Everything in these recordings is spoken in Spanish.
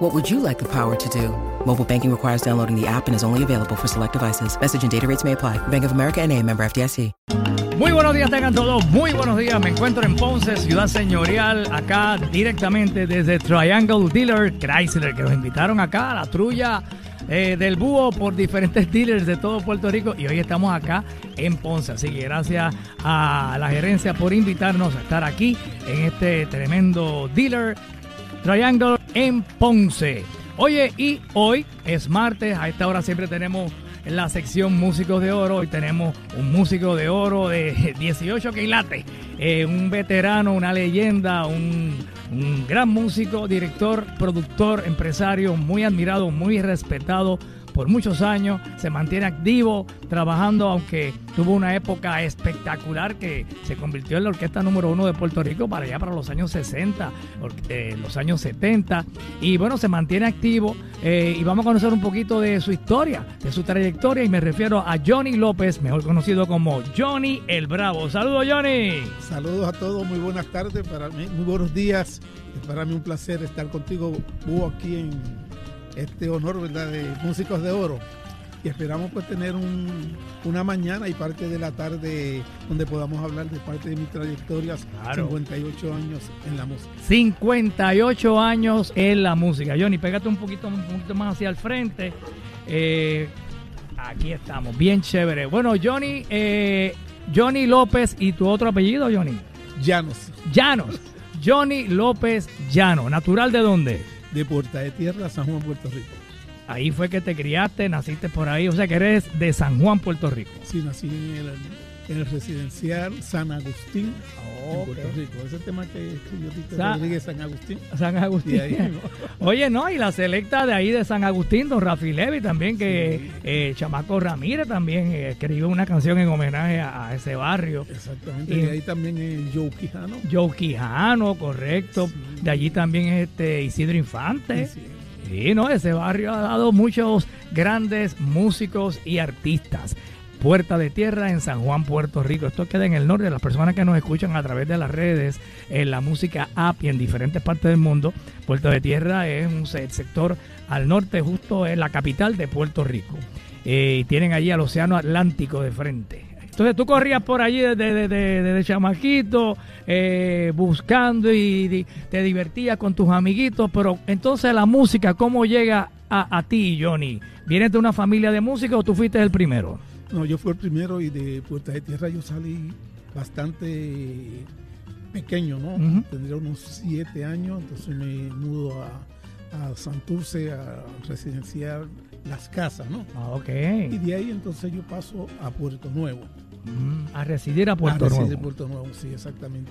What would you like the power to do? Mobile banking requires downloading the app and is only available for select devices. Message and data rates may apply. Bank of America and a member FDIC. Muy buenos días tengan todos, muy buenos días. Me encuentro en Ponce, ciudad señorial, acá directamente desde Triangle Dealer Chrysler, que nos invitaron acá a la trulla eh, del búho por diferentes dealers de todo Puerto Rico y hoy estamos acá en Ponce. Así que gracias a la gerencia por invitarnos a estar aquí en este tremendo dealer Triangle en Ponce. Oye, y hoy es martes, a esta hora siempre tenemos en la sección Músicos de Oro. Hoy tenemos un músico de oro de 18 quilates, eh, un veterano, una leyenda, un, un gran músico, director, productor, empresario, muy admirado, muy respetado por muchos años, se mantiene activo, trabajando, aunque tuvo una época espectacular que se convirtió en la orquesta número uno de Puerto Rico para allá para los años 60, eh, los años 70, y bueno, se mantiene activo eh, y vamos a conocer un poquito de su historia, de su trayectoria, y me refiero a Johnny López, mejor conocido como Johnny el Bravo. Saludos Johnny. Saludos a todos, muy buenas tardes, para mí, muy buenos días, es para mí un placer estar contigo, Hugo, aquí en este honor ¿verdad? de Músicos de Oro. Y esperamos pues tener un, una mañana y parte de la tarde donde podamos hablar de parte de mi trayectoria, Claro. 58 años en la música. 58 años en la música. Johnny, pégate un poquito, un poquito más hacia el frente. Eh, aquí estamos, bien chévere. Bueno, Johnny, eh, Johnny López y tu otro apellido, Johnny. Llanos, Llanos. Johnny López Llano. ¿Natural de dónde? De Puerta de Tierra, San Juan, Puerto Rico. Ahí fue que te criaste, naciste por ahí. O sea que eres de San Juan, Puerto Rico. Sí, nací en el, en el residencial San Agustín, en Puerto Rico. Ese tema que escribió Tito Sa- Rodríguez San Agustín. San Agustín. ahí, ¿no? Oye, no, y la selecta de ahí de San Agustín, don Rafi Levi también, que eh, Chamaco Ramírez también eh, escribió una canción en homenaje a, a ese barrio. Exactamente. Y- Y ahí también el Joe Quijano. Joe Quijano, correcto. Sí. De allí también es este Isidro Infante. Sí, sí. Sí, no, ese barrio ha dado muchos grandes músicos y artistas. Puerta de Tierra en San Juan, Puerto Rico. Esto queda en el norte. Las personas que nos escuchan a través de las redes, en la música app y en diferentes partes del mundo, Puerta de Tierra es un se- sector al norte, justo en la capital de Puerto Rico. Eh, y tienen allí al Océano Atlántico de frente. Entonces tú corrías por allí desde, chamaquito, eh, buscando y te divertías con tus amiguitos, pero entonces la música, ¿cómo llega a, a ti, Johnny? ¿Vienes de una familia de música o tú fuiste el primero? No, yo fui el primero y de Puerta de Tierra yo salí bastante pequeño, ¿no? Tendría unos siete años, entonces me mudo a, a Santurce, a residenciar Las Casas, ¿no? Ah, ok. Y de ahí entonces yo paso a Puerto Nuevo. Mm, A residir a Puerto a residir Nuevo. Puerto Nuevo, sí, exactamente.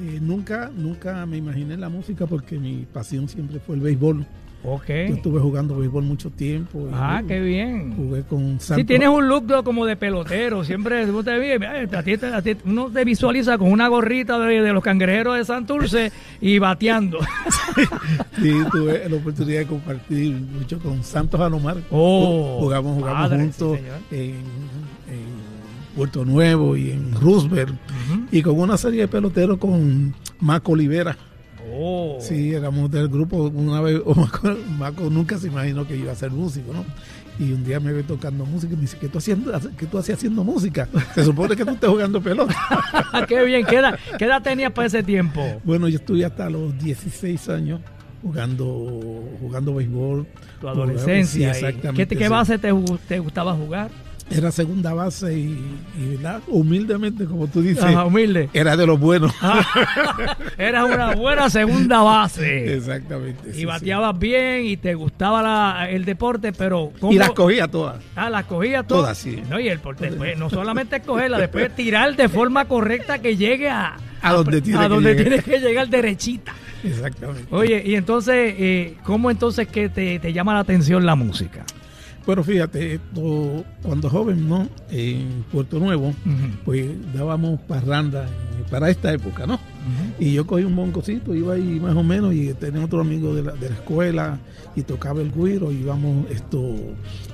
Eh, nunca, nunca me imaginé la música porque mi pasión siempre fue el béisbol. Ok. Yo estuve jugando béisbol mucho tiempo. y Ah, jugué- qué bien. Jugué con Si Santos. tienes un look como de pelotero, siempre te mira, a ti a ti- uno te visualiza con una gorrita de, de los cangrejeros de Santurce y bateando. Sí, tuve la oportunidad de compartir mucho con Santos Alomar. Oh, jugamos jugamos padre, juntos sí, en, en Puerto Nuevo y en Roosevelt. Y con una serie de peloteros con Maco Olivera. Oh. Sí, éramos del grupo. Una vez o Maco, Maco nunca se imaginó que iba a ser músico, ¿no? Y un día me ve tocando música y me dice, ¿qué tú, haciendo, qué tú hacías haciendo música? Se supone que tú estás jugando pelota. qué bien. ¿Qué edad, qué edad tenías para ese tiempo? Bueno, yo estuve hasta los 16 años jugando jugando béisbol. Tu adolescencia. Sí, exactamente. ¿Qué, base te gustaba jugar? Era segunda base y, y, ¿verdad? humildemente, como tú dices, Ajá, humilde. era de los buenos. Ah, Eras una buena segunda base. Exactamente. sí, Y bateabas bien y te gustaba la- el deporte, pero. Y las cogía todas. Ah, las cogía todas. Todas, sí. No, y el después, no solamente cogerla, después tirar de forma correcta que llegue a, A donde tiene a que donde llegar. tiene que llegar derechita. Exactamente. Oye, y entonces, eh, ¿cómo entonces que te, te llama la atención la música? Pero fíjate, esto, cuando joven, ¿no? En Puerto Nuevo, pues dábamos parranda para esta época, ¿no? Y yo cogí un boncocito, iba ahí más o menos, y tenía otro amigo de la, de la escuela, y tocaba el guiro, y íbamos esto,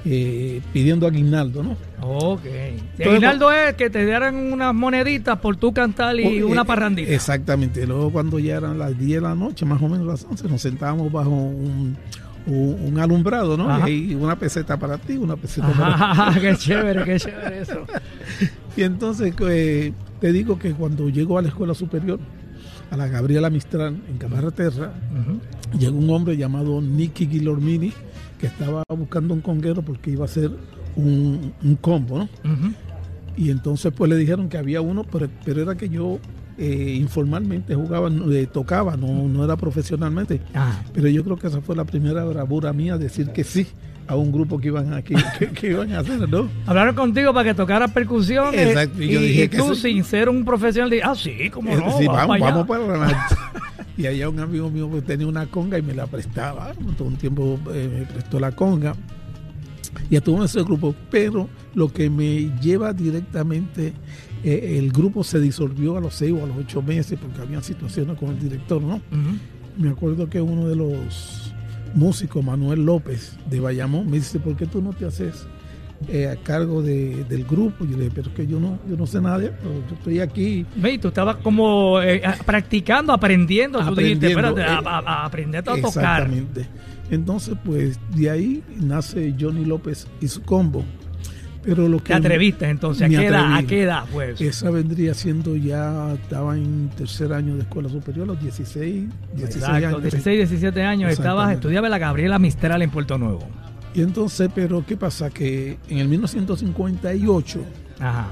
eh, pidiendo aguinaldo, ¿no? Ok. Entonces, Aguinaldo es que te dieran unas moneditas por tu cantar y Eh, una eh, parrandita. Exactamente. Luego cuando ya eran las 10 de la noche, más o menos las 11, nos sentábamos bajo un, un, un alumbrado, ¿no? Ajá. Y una peseta para ti, una peseta para Ajá, qué chévere, qué chévere eso. Y entonces eh, te digo que cuando llego a la escuela superior, a la Gabriela Mistral, en Camarraterra, Ujú. llegó un hombre llamado Nicky Guilormini que estaba buscando un conguero porque iba a hacer un, un combo, ¿no? Y entonces pues le dijeron que había uno, pero, pero era que yo eh, informalmente jugaba, eh, tocaba, no, no era profesionalmente. Ah, Pero yo creo que esa fue la primera bravura mía, decir que sí a un grupo que iban a, que, que- que iban a hacer, ¿no? Hablaron contigo para que tocara percusión. eh, Exacto, y Y, yo dije y que tú, sí. sin ser un profesional, dijiste, ah, sí, como no. Sí, vamos, para allá". vamos para Y allá un amigo mío pues, tenía una conga y me la prestaba. Todo un tiempo eh, me prestó la conga. Y estuve en ese grupo. Pero lo que me lleva directamente, eh, el grupo se disolvió a los seis o a los ocho meses porque había situaciones con el director, ¿no? Me acuerdo que uno de los músicos, Manuel López de Bayamón, me dice, ¿por qué tú no te haces eh, a cargo de- del grupo? Yo le dije, pero es que yo no, yo no sé nada, esto, yo estoy aquí. Ve, tú estabas como eh, practicando, aprendiendo. Tú dijiste, Aprendiendo, espérate, a, eh, a- a aprender a tocar. Exactamente. Entonces, pues de ahí nace Johnny López y su combo. Pero lo que Te atreviste entonces. ¿A qué edad? ¿A qué edad, pues? esa vendría siendo ya, estaba en tercer año de escuela superior, a los 16, 16 Exacto, años. 16, 17 años. Estabas, estudiaba la Gabriela Mistral en Puerto Nuevo. Y entonces, pero ¿qué pasa? Que en el 1958 Ajá.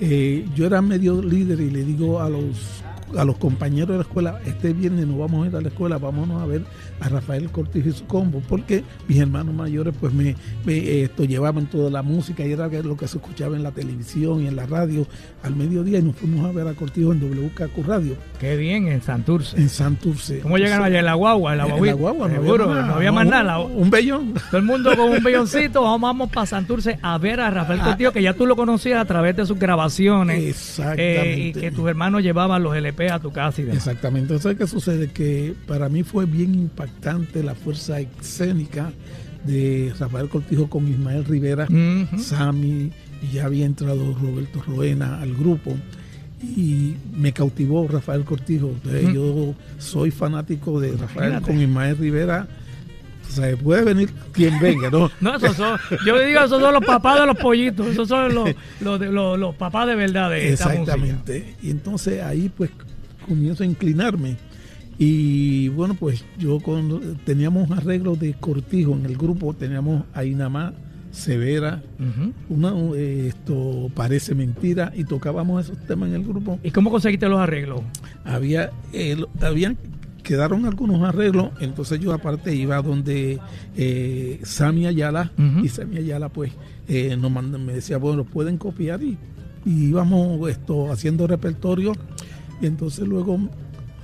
eh, yo era medio líder y le digo a los a los compañeros de la escuela, este viernes no vamos a ir a la escuela, vámonos a ver a Rafael Cortés y su combo, porque mis hermanos mayores pues me, me, eh, esto llevaban toda la música y era lo que se escuchaba en la televisión y en la radio al mediodía y nos fuimos a ver a Cortijo en WKQ Radio, Qué bien, en Santurce. en Santurce. ¿Cómo llegaron allá en la guagua? En la, En la guagua, no Seguro, había, no había más un- nada. Un bellón. Todo el mundo con un belloncito, vamos, vamos para Santurce a ver a Rafael Ah. Cortillo, que ya tú lo conocías a través de sus grabaciones. Exactamente. eh, y que tus hermanos llevaban los LP a tu casa y demás. Exactamente. Entonces, ¿qué sucede? Que para mí fue bien impactante la fuerza escénica de Rafael Cortijo con Ismael Rivera, Ujú. Sammy, y ya había entrado Roberto Roena al grupo. Y me cautivó Rafael Cortijo. Entonces, Mm. Yo soy fanático de Rafael Imagínate. con Ismael Rivera. O sea, puede venir quien venga, ¿no? No, esos son, yo digo, esos son los papás de los pollitos, esos son los, los, los, los papás de verdad de esta música. Exactamente. Y entonces ahí pues comienzo a inclinarme. Y bueno, pues yo con, teníamos arreglos de cortijo en el grupo, teníamos a Inamá, Severa, Ujú. una, eh, esto parece mentira, y tocábamos esos temas en el grupo. ¿Y cómo conseguiste los arreglos? Había, eh, habían, quedaron algunos arreglos, entonces yo aparte iba donde eh, Sami Ayala, y Sami Ayala pues eh, nos manda- me decía, bueno, pueden copiar y, y íbamos esto, haciendo repertorio, y entonces luego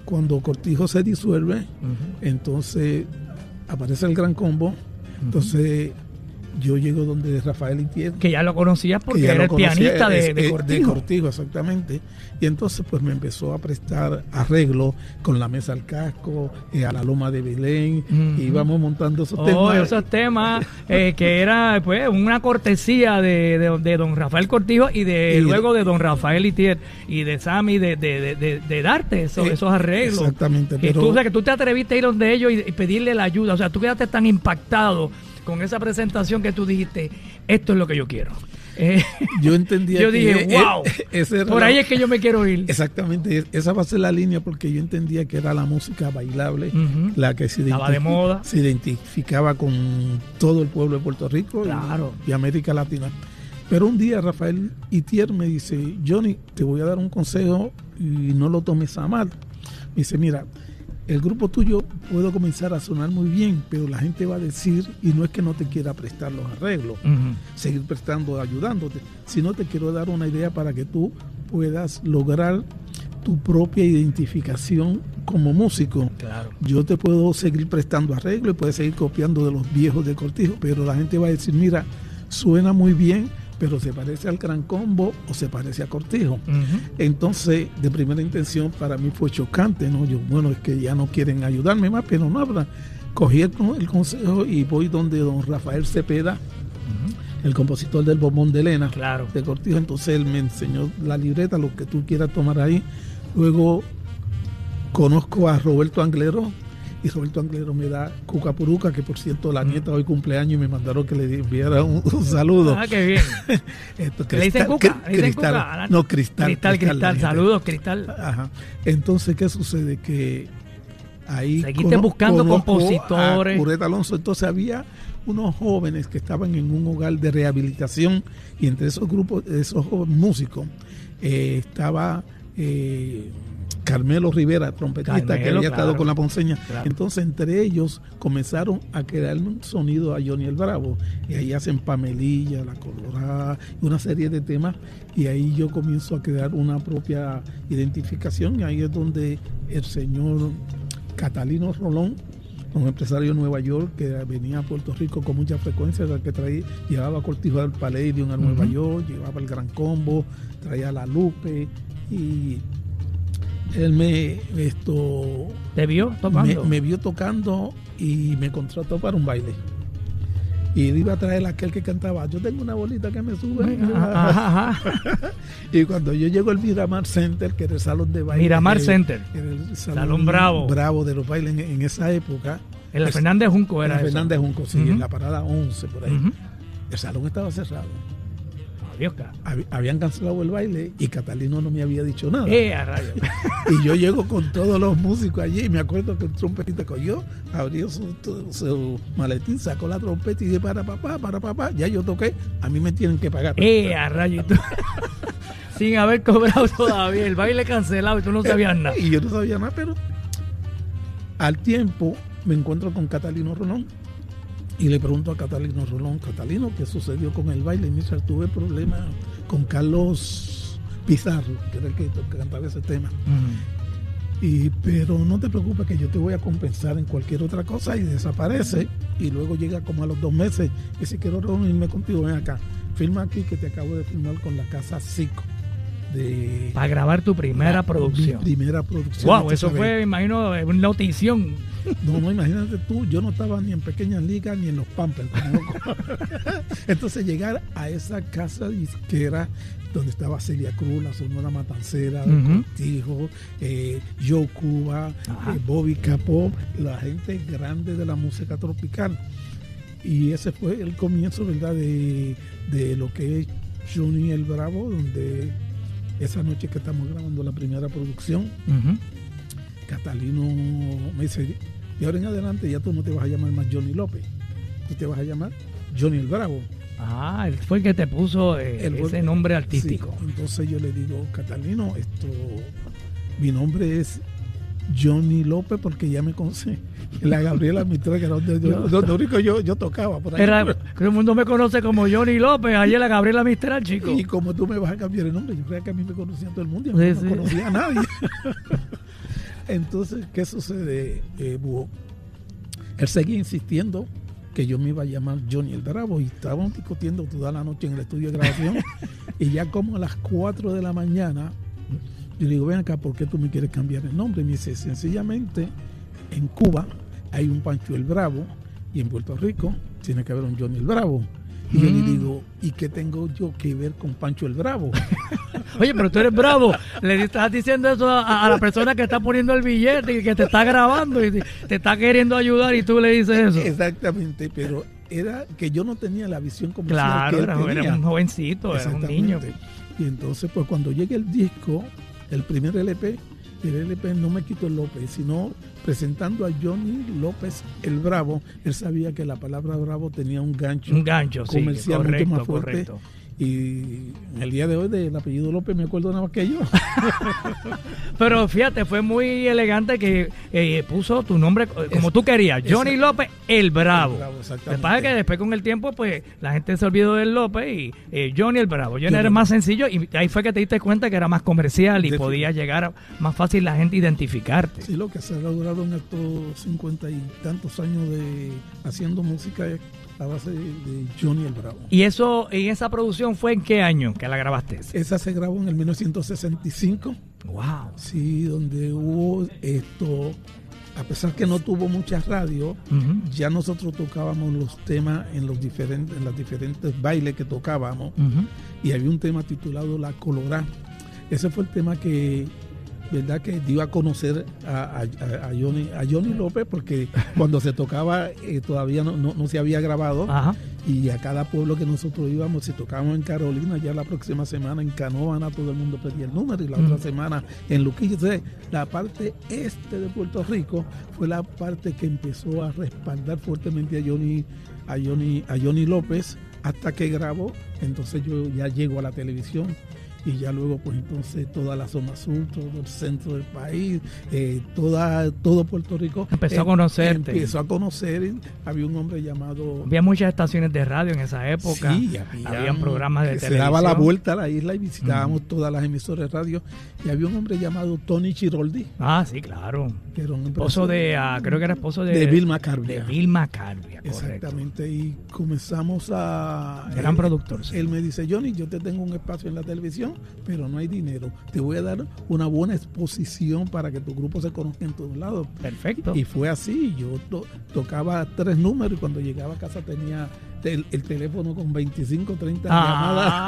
cuando Cortijo se disuelve, entonces aparece el gran combo, entonces yo llego donde Rafael Itier, Que ya lo conocías porque que ya era el conocía, pianista de, de Cortijo. Cortijo, exactamente. Y entonces pues me empezó a prestar arreglo con la mesa al casco, eh, a la loma de Belén, y íbamos montando esos Oh, temas. esos temas eh, que era pues una cortesía de, de- de don Rafael Cortijo y de Y- luego de don Rafael Itier y de Sammy de, de, de- de- de darte esos, Eh, esos arreglos. exactamente, pero- tú, o sea, que tú te atreviste a ir donde ellos y, y pedirle la ayuda. O sea, tú quedaste tan impactado con esa presentación que tú dijiste, esto es lo que yo quiero. Eh, Yo entendía yo dije, eh, wow, ese era por la- ahí es que yo me quiero ir. Exactamente, es- esa va a ser la línea porque yo entendía que era la música bailable, la que se, Estaba de moda. se identificaba con todo el pueblo de Puerto Rico y- y, América Latina. Pero un día Rafael Itier me dice, Johnny, te voy a dar un consejo y no lo tomes a mal. Me dice, mira, el grupo tuyo puedo comenzar a sonar muy bien, pero la gente va a decir, y no es que no te quiera prestar los arreglos, seguir prestando, ayudándote, sino te quiero dar una idea para que tú puedas lograr tu propia identificación como músico. Claro. Yo te puedo seguir prestando arreglo y puedes seguir copiando de los viejos de Cortijo, pero la gente va a decir, mira, suena muy bien, pero se parece al Gran Combo o se parece a Cortijo. Entonces, de primera intención, para mí fue chocante, ¿no? Yo, bueno, es que ya no quieren ayudarme más, pero no hablan. Cogí el, el consejo y voy donde don Rafael Cepeda, el compositor del Bombón de Elena, Claro. de Cortijo. Entonces, él me enseñó la libreta, lo que tú quieras tomar ahí. Luego, conozco a Roberto Anglero. Y Roberto Anglero me da Cucapuruca, que por cierto la nieta hoy cumpleaños y me mandaron que le enviara un, un saludo. Ah, qué bien. Esto, ¿Le dicen Cristal- Cuca? ¿Le dicen Cristal. Cuca? Ah, No, cristal. Cristal, cristal. nieta. Saludos, cristal. Ajá. Entonces, ¿qué sucede? Que ahí. Seguiste buscando compositores. A Cureta Alonso. Entonces, había unos jóvenes que estaban en un hogar de rehabilitación y entre esos grupos, esos jóvenes músicos, eh, estaba. eh, Carmelo Rivera, trompetista, que había estado con la ponceña. Claro. Entonces, entre ellos comenzaron a crear un sonido a Johnny el Bravo. Y ahí hacen Pamelilla, La Colorada, una serie de temas. Y ahí yo comienzo a crear una propia identificación. Y ahí es donde el señor Catalino Rolón, un empresario de Nueva York que venía a Puerto Rico con mucha frecuencia, el que traía, llevaba Cortijo del Palladium a Nueva. York, llevaba el Gran Combo, traía la Lupe y él me esto ¿Te vio tocando? me vio tocando y me contrató para un baile. Y él iba a traer aquel que cantaba, yo tengo una bolita que me sube. Ajá, ajá, ajá. Y cuando yo llego al Miramar Center, que era el salón de baile. Miramar eh, Center. el Salón Bravo. Bravo de los bailes en, en esa época. En la Fernández Junco en era eso. Fernández Junco, sí, en la parada 11 por ahí. El salón estaba cerrado. Hab- Habían cancelado el baile y Catalino no me había dicho nada. Eh, a. Y yo llego con todos los músicos allí y me acuerdo que el trompetista cogió, abrió su, su maletín, sacó la trompeta y dije, para papá, para papá, ya yo toqué, a mí me tienen que pagar. Eh, a tú- Sin haber cobrado todavía. El baile cancelado y tú no sabías nada. Y yo no sabía nada, pero al tiempo me encuentro con Catalino Rolón y le pregunto a Catalino Rolón, Catalino, ¿qué sucedió con el baile? Y me dice, tuve problemas con Carlos Pizarro, que era el que cantaba ese tema. Y, pero no te preocupes que yo te voy a compensar en cualquier otra cosa y desaparece. Y luego llega como a los dos meses y si quiero reunirme contigo, ven acá. Firma aquí que te acabo de firmar con la casa Zico. De Para grabar tu primera producción. Mi primera producción. Wow, Usted eso sabe, fue, me imagino, una notición. No, no, imagínate tú, yo no estaba ni en pequeñas ligas ni en los Pampers. Entonces llegar a esa casa disquera donde estaba Celia Cruz, la Sonora Matancera, Ujú. Cortijo, eh, Joe Cuba, eh, Bobby Capó, la gente grande de la música tropical. Y ese fue el comienzo, ¿verdad?, de, de lo que es Johnny el Bravo, donde esa noche que estamos grabando la primera producción. Catalino me dice, de ahora en adelante ya tú no te vas a llamar más Johnny López, tú te vas a llamar Johnny el Bravo. Ah, él fue el que te puso eh, El- ese nombre artístico. Sí, entonces yo le digo, Catalino, esto, mi nombre es Johnny López porque ya me conoce. La Gabriela Mistral, que era donde, yo, donde único yo, yo tocaba por ahí. Era, todo el mundo me conoce como Johnny López, ayer la Gabriela Mistral, chico. Y como tú me vas a cambiar el nombre, yo creía que a mí me conocía todo el mundo y a Sí, mí no sí. conocía a nadie. Entonces, ¿qué sucede, eh, Búho? Él seguía insistiendo que yo me iba a llamar Johnny el Bravo y estábamos discutiendo toda la noche en el estudio de grabación y ya como a las 4 de la mañana yo le digo, ven acá, ¿por qué tú me quieres cambiar el nombre? Y me dice, sencillamente, en Cuba hay un Pancho el Bravo y en Puerto Rico tiene que haber un Johnny el Bravo. Y yo le Mm. digo, ¿y qué tengo yo que ver con Pancho el Bravo? Oye, pero tú eres bravo. Le estás diciendo eso a, a la persona que está poniendo el billete y que te está grabando y te está queriendo ayudar y tú le dices eso. Exactamente, pero era que yo no tenía la visión comercial Claro, que él era, era un jovencito, era un niño. Y entonces, pues cuando llegue el disco, el primer LP, el LP no me quitó el López, sino presentando a Johnny López el Bravo, él sabía que la palabra Bravo tenía un gancho Un gancho, sí, correcto, más fuerte. correcto. Y en el día de hoy del apellido López me acuerdo nada más que yo. Pero fíjate, fue muy elegante que eh, puso tu nombre eh, como tú querías, Johnny López el Bravo. El Bravo, exactamente. pasa es que después con el tiempo, pues la gente se olvidó del López y eh, Johnny el Bravo. Johnny era más sencillo y ahí fue que te diste cuenta que era más comercial y podía llegar a- más fácil la gente identificarte. Sí, lo que se ha logrado en estos cincuenta y tantos años de haciendo música es a base de, de Johnny el Bravo. ¿Y eso, y esa producción fue en qué año que la grabaste? Esa se grabó en el 1965, Wow. sí, donde hubo esto, a pesar que no tuvo muchas radios, Ujú, ya nosotros tocábamos los temas en los diferentes, en los diferentes bailes que tocábamos y había un tema titulado La Colorá. Ese fue el tema que, verdad, que dio a conocer a, a- a Johnny, a Johnny López, porque cuando se tocaba eh, todavía no, no- no se había grabado Ajá. y a cada pueblo que nosotros íbamos, si tocábamos en Carolina, ya la próxima semana en Canóvana todo el mundo pedía el número y la Mm. otra semana en Luquillo. Entonces, la parte este de Puerto Rico fue la parte que empezó a respaldar fuertemente a Johnny, a Johnny, a Johnny López hasta que grabó. Entonces yo ya llego a la televisión y ya luego pues entonces toda la zona sur, todo el centro del país, eh, toda, todo Puerto Rico Empezó a eh, conocerte. Empezó a conocer, había un hombre llamado Había muchas estaciones de radio en esa época. Sí, había- Habían programas de que Se televisión. daba la vuelta a la isla y visitábamos todas las emisoras de radio. Y había un hombre llamado Tony Chiroldi, Ah, sí, claro. que era un Esposo de, ah, creo que era esposo de... de Vilma Carbia. De Vilma Carbia, correcto. Exactamente. Y comenzamos a. Gran él- productor, sí. Él me dice, Johnny, yo te tengo un espacio en la televisión, pero no hay dinero. Te voy a dar una buena exposición para que tu grupo se conozca en todos lados. Perfecto. Y fue así, yo to- tocaba tres números y cuando llegaba a casa tenía el, el teléfono con 25, 30 Ah,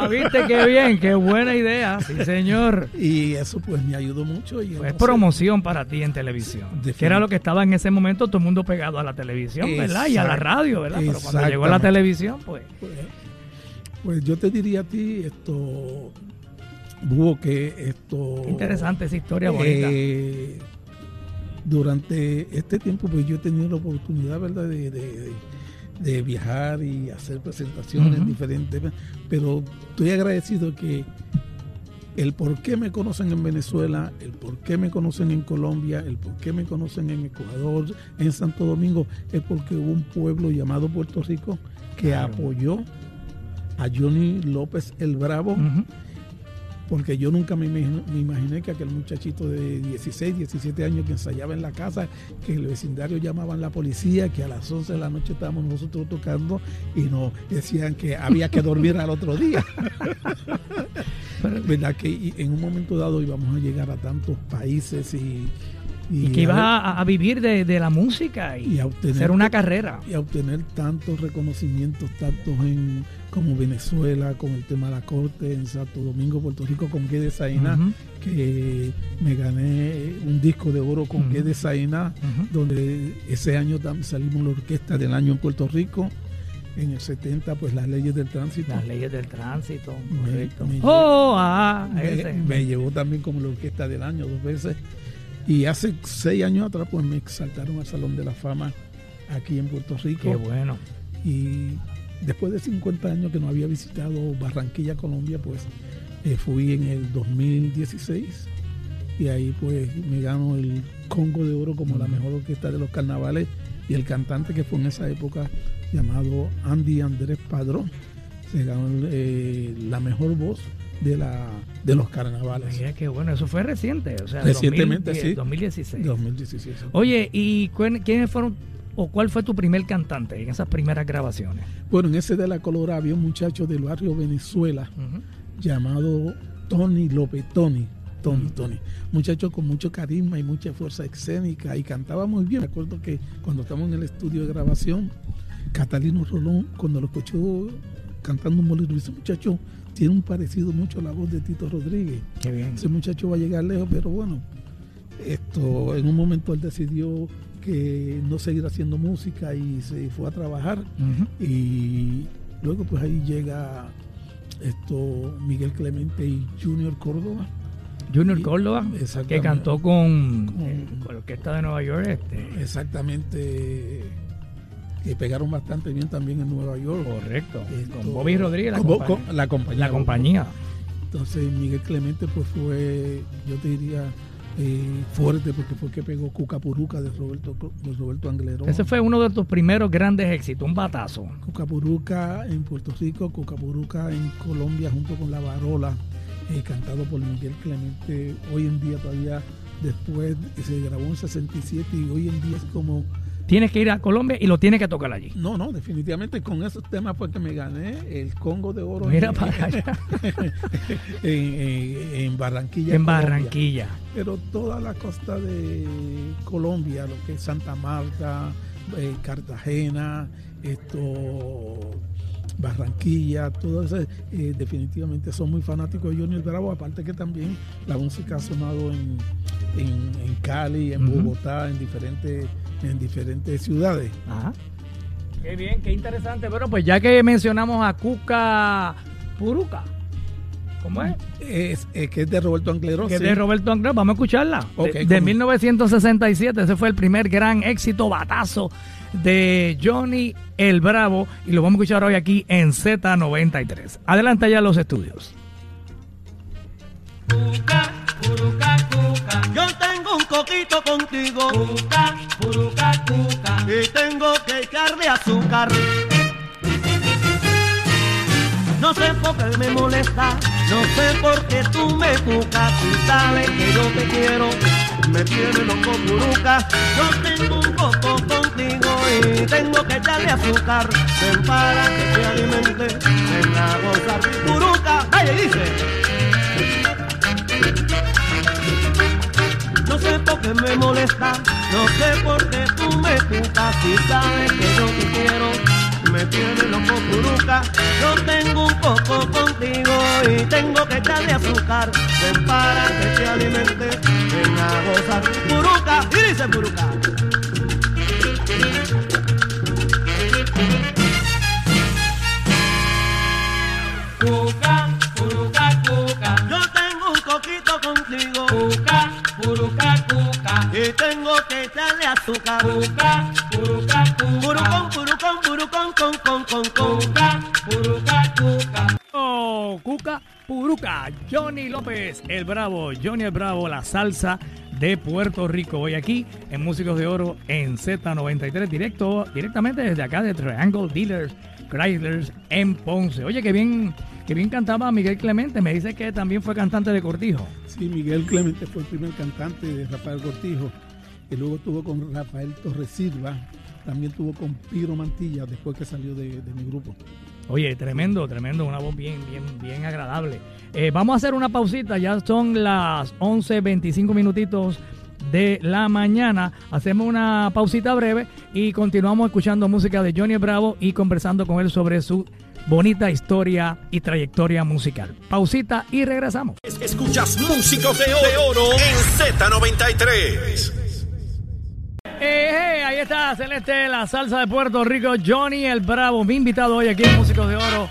llamadas. viste qué bien, qué buena idea. Sí, señor. Y eso pues me ayudó mucho. Y Pues promoción para ti en televisión. Que era lo que estaba en ese momento todo el mundo pegado a la televisión, ¿verdad? Y a la radio, ¿verdad? Pero cuando llegó a la televisión, pues... Pues, pues yo te diría a ti, esto, que esto... Interesante esa historia bonita. eh, durante este tiempo, pues yo he tenido la oportunidad, ¿verdad?, de, de- de viajar y hacer presentaciones diferentes, pero estoy agradecido que el por qué me conocen en Venezuela, el por qué me conocen en Colombia, el por qué me conocen en Ecuador, en Santo Domingo, es porque hubo un pueblo llamado Puerto Rico que Claro. apoyó a Johnny López el Bravo. Porque yo nunca me, imaginé que aquel muchachito de 16, 17 años que ensayaba en la casa, que el vecindario llamaban la policía, que a las 11 de la noche estábamos nosotros tocando y nos decían que había que dormir al otro día. ¿Verdad? Que en un momento dado íbamos a llegar a tantos países y... Y que ibas a- a, a vivir de, de la música y, y a obtener hacer una carrera. y a obtener tantos reconocimientos, tantos en como Venezuela, con el tema de la corte, en Santo Domingo, Puerto Rico, con Guedes Sainá, Ujú, que me gané un disco de oro con. Guedes Sainá, ujú. donde ese año también salimos la orquesta del año en Puerto Rico. En el 70, pues las leyes del tránsito. Las leyes del tránsito, correcto. me- oh, ah, me, me llevó también como la orquesta del año dos veces. Y hace seis años atrás, pues me exaltaron al Salón de la Fama aquí en Puerto Rico. Qué bueno. Y después de 50 años que no había visitado Barranquilla, Colombia, pues eh, fui en el 2016 y ahí pues me gano el Congo de Oro como la mejor orquesta de los carnavales y el cantante que fue en esa época llamado Andy Andrés Padrón se ganó eh, la mejor voz de la de los carnavales Mira qué bueno. Eso fue reciente. O sea, Recientemente, 2010, sí. 2016. 2016. Oye, ¿y quiénes fueron o cuál fue tu primer cantante en esas primeras grabaciones? Bueno, en ese de la Colora había un muchacho del barrio Venezuela llamado Tony López, Tony, Tony. Tony. Muchacho con mucho carisma y mucha fuerza escénica y cantaba muy bien. Me acuerdo que cuando estábamos en el estudio de grabación, Catalino Rolón, cuando lo escuchó cantando un bolero, dice, muchacho, tiene un parecido mucho a la voz de Tito Rodríguez. Qué bien. Ese muchacho va a llegar lejos, pero bueno, esto en un momento él decidió que no seguir haciendo música y se fue a trabajar y luego pues ahí llega esto Miguel Clemente y Junior Córdoba Junior Y- Córdoba, que cantó con, Con- eh, con la Orquesta de Nueva York. Este, exactamente que pegaron bastante bien también en Nueva York. Correcto. Esto- con Bobby Rodríguez, la, con- compañía. la compañía. la compañía. Entonces Miguel Clemente pues fue, yo te diría, eh, fuerte porque fue que pegó Cucapuruca de Roberto, de Roberto Anglerón. Ese fue uno de tus primeros grandes éxitos, un batazo. Cucapuruca en Puerto Rico, Cucapuruca en Colombia junto con La Varola, eh, cantado por Miguel Clemente. Hoy en día todavía, después se grabó en 67 y hoy en día es como Tienes que ir a Colombia y lo tienes que tocar allí. No, no, definitivamente con esos temas fue que me gané el Congo de Oro Mira en, para allá. en, en- en Barranquilla. en Colombia. Barranquilla. Pero toda la costa de Colombia, lo que es Santa Marta, eh, Cartagena, esto Barranquilla, todo eso, eh, definitivamente son muy fanáticos de el Bravo, aparte que también la música ha sonado en, en, en Cali, en. Bogotá, en diferentes, en diferentes ciudades. Ajá. Qué bien, qué interesante. Bueno, pues ya que mencionamos a Cuca Puruca, ¿cómo es? Es, es que es de Roberto Angleró. Que es sí. de Roberto Andrés, vamos a escucharla. Ok, de, de ¿cómo? 1967, ese fue el primer gran éxito batazo de Johnny el Bravo y lo vamos a escuchar hoy aquí en Z93. Adelante ya a los estudios. Cuca, un coquito contigo. Cuca, puruca, cuca. Y tengo que echarle azúcar. No sé por qué me molesta, no sé por qué tú me cucas. Si sabes que yo te quiero, me tiene loco puruca. Yo tengo un coco contigo y tengo que echarle azúcar. Ven para que te alimente, ven a gozar. Puruca, ay, dice. No sé por qué me molesta, no sé por qué tú me cucas Si sabes que yo te quiero, me tiene loco puruca Yo tengo un poco contigo y tengo que echarle azúcar. Ven para que te alimente, ven a gozar Puruca, y dice puruca Cuca, puruca, cuca. Yo tengo un coquito contigo. Cuca, puruca, cuca. Y tengo que echarle azúcar. Cuca, puruca, cuca. Purucón, purucón, purucón, con, con, con, con. Cuca, puruca, cuca. Oh, Cuca Puruca, Johnny López, el Bravo, Johnny el Bravo, la salsa de Puerto Rico. Hoy aquí en Músicos de Oro en Z93, directo, directamente desde acá de Triangle Dealers, Chryslers en Ponce. Oye, que bien, que bien cantaba Miguel Clemente. Me dice que también fue cantante de Cortijo. Sí, Miguel Clemente fue el primer cantante de Rafael Cortijo, y luego tuvo con Rafael Torres Silva, también tuvo con Piro Mantilla después que salió de, de mi grupo. Oye, tremendo, tremendo, una voz bien, bien, bien agradable. Eh, vamos a hacer una pausita, ya son las 11.25 minutitos de la mañana. Hacemos una pausita breve y continuamos escuchando música de Johnny Bravo y conversando con él sobre su bonita historia y trayectoria musical. Pausita y regresamos. Escuchas Músicos de Oro en Z93. Eh, ahí está Celeste, la salsa de Puerto Rico, Johnny el Bravo, mi invitado hoy aquí en Músicos de Oro,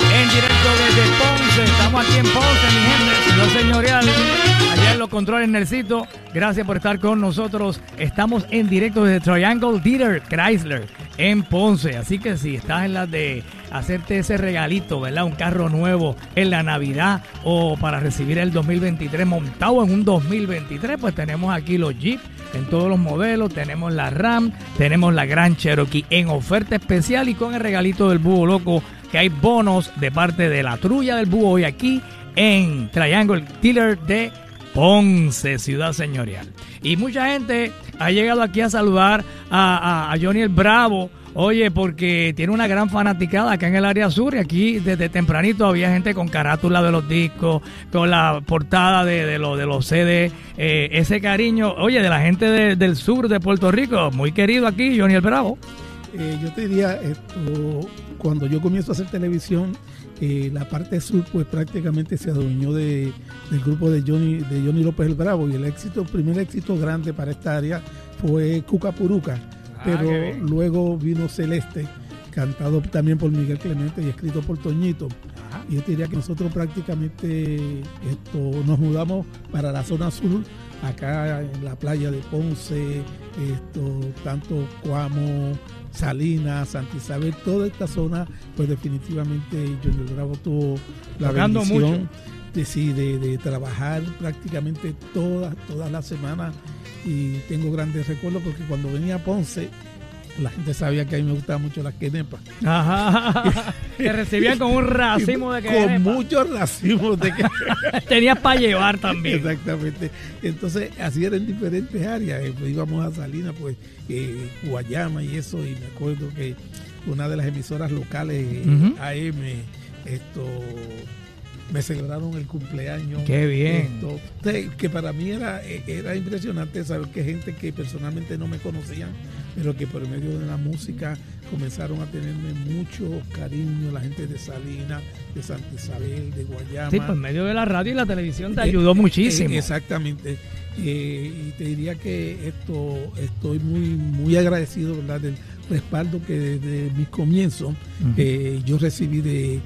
en directo desde Ponce. Estamos aquí en Ponce, mi gente, ciudad señorial. Allá en los controles, Nercito. Gracias por estar con nosotros. Estamos en directo desde Triangle Theater Chrysler en Ponce. Así que si estás en la de hacerte ese regalito, ¿verdad? Un carro nuevo en la Navidad o para recibir el 2023 montado en un 2023, pues tenemos aquí los Jeep en todos los modelos. Tenemos la Ram, tenemos la Gran Cherokee en oferta especial y con el regalito del Búho Loco que hay bonos de parte de la trulla del Búho hoy aquí en Triangle Dealer de Ponce, ciudad señorial. Y mucha gente ha llegado aquí a saludar a, Johnny el Bravo. Oye, porque tiene una gran fanaticada acá en el área sur y aquí desde tempranito había gente con carátula de los discos, con la portada de, de, los- de los CD, eh, ese cariño, oye, de la gente de- del sur de Puerto Rico, muy querido aquí, Johnny el Bravo. Eh, yo te diría, esto, cuando yo comienzo a hacer televisión, eh, la parte sur pues prácticamente se adueñó de, del grupo de Johnny, de Johnny López el Bravo y el éxito, el primer éxito grande para esta área fue Cuca Puruca, Ah, pero luego vino Celeste, cantado también por Miguel Clemente y escrito por Toñito. Y yo te diría que nosotros prácticamente esto, nos mudamos para la zona sur, acá en la playa de Ponce, esto, tanto Cuamo, Salinas, Santa Isabel, toda esta zona, pues definitivamente Junior Bravo tuvo la Tocando bendición mucho. de, sí, de, de trabajar prácticamente todas, todas las semanas y tengo grandes recuerdos porque cuando venía a Ponce, la gente sabía que a mí me gustaban mucho las quenepas. Ajá. Te recibían con un racimo de que Con muchos racimos de que tenías para llevar también. Exactamente. Entonces, así era en diferentes áreas. Eh, pues, íbamos a Salinas, pues, eh, Guayama y eso, y me acuerdo que una de las emisoras locales, eh. AM, esto me celebraron el cumpleaños. Qué bien. Entonces, que para mí era, era impresionante saber que gente que personalmente no me conocían, pero que por medio de la música comenzaron a tenerme mucho cariño, la gente de Salinas, de Santa Isabel, de Guayama. Sí, por medio de la radio y la televisión te Eh, ayudó muchísimo. eh, exactamente. Eh, y te diría que esto estoy muy muy agradecido verdad del respaldo que desde mis comienzos eh, yo recibí de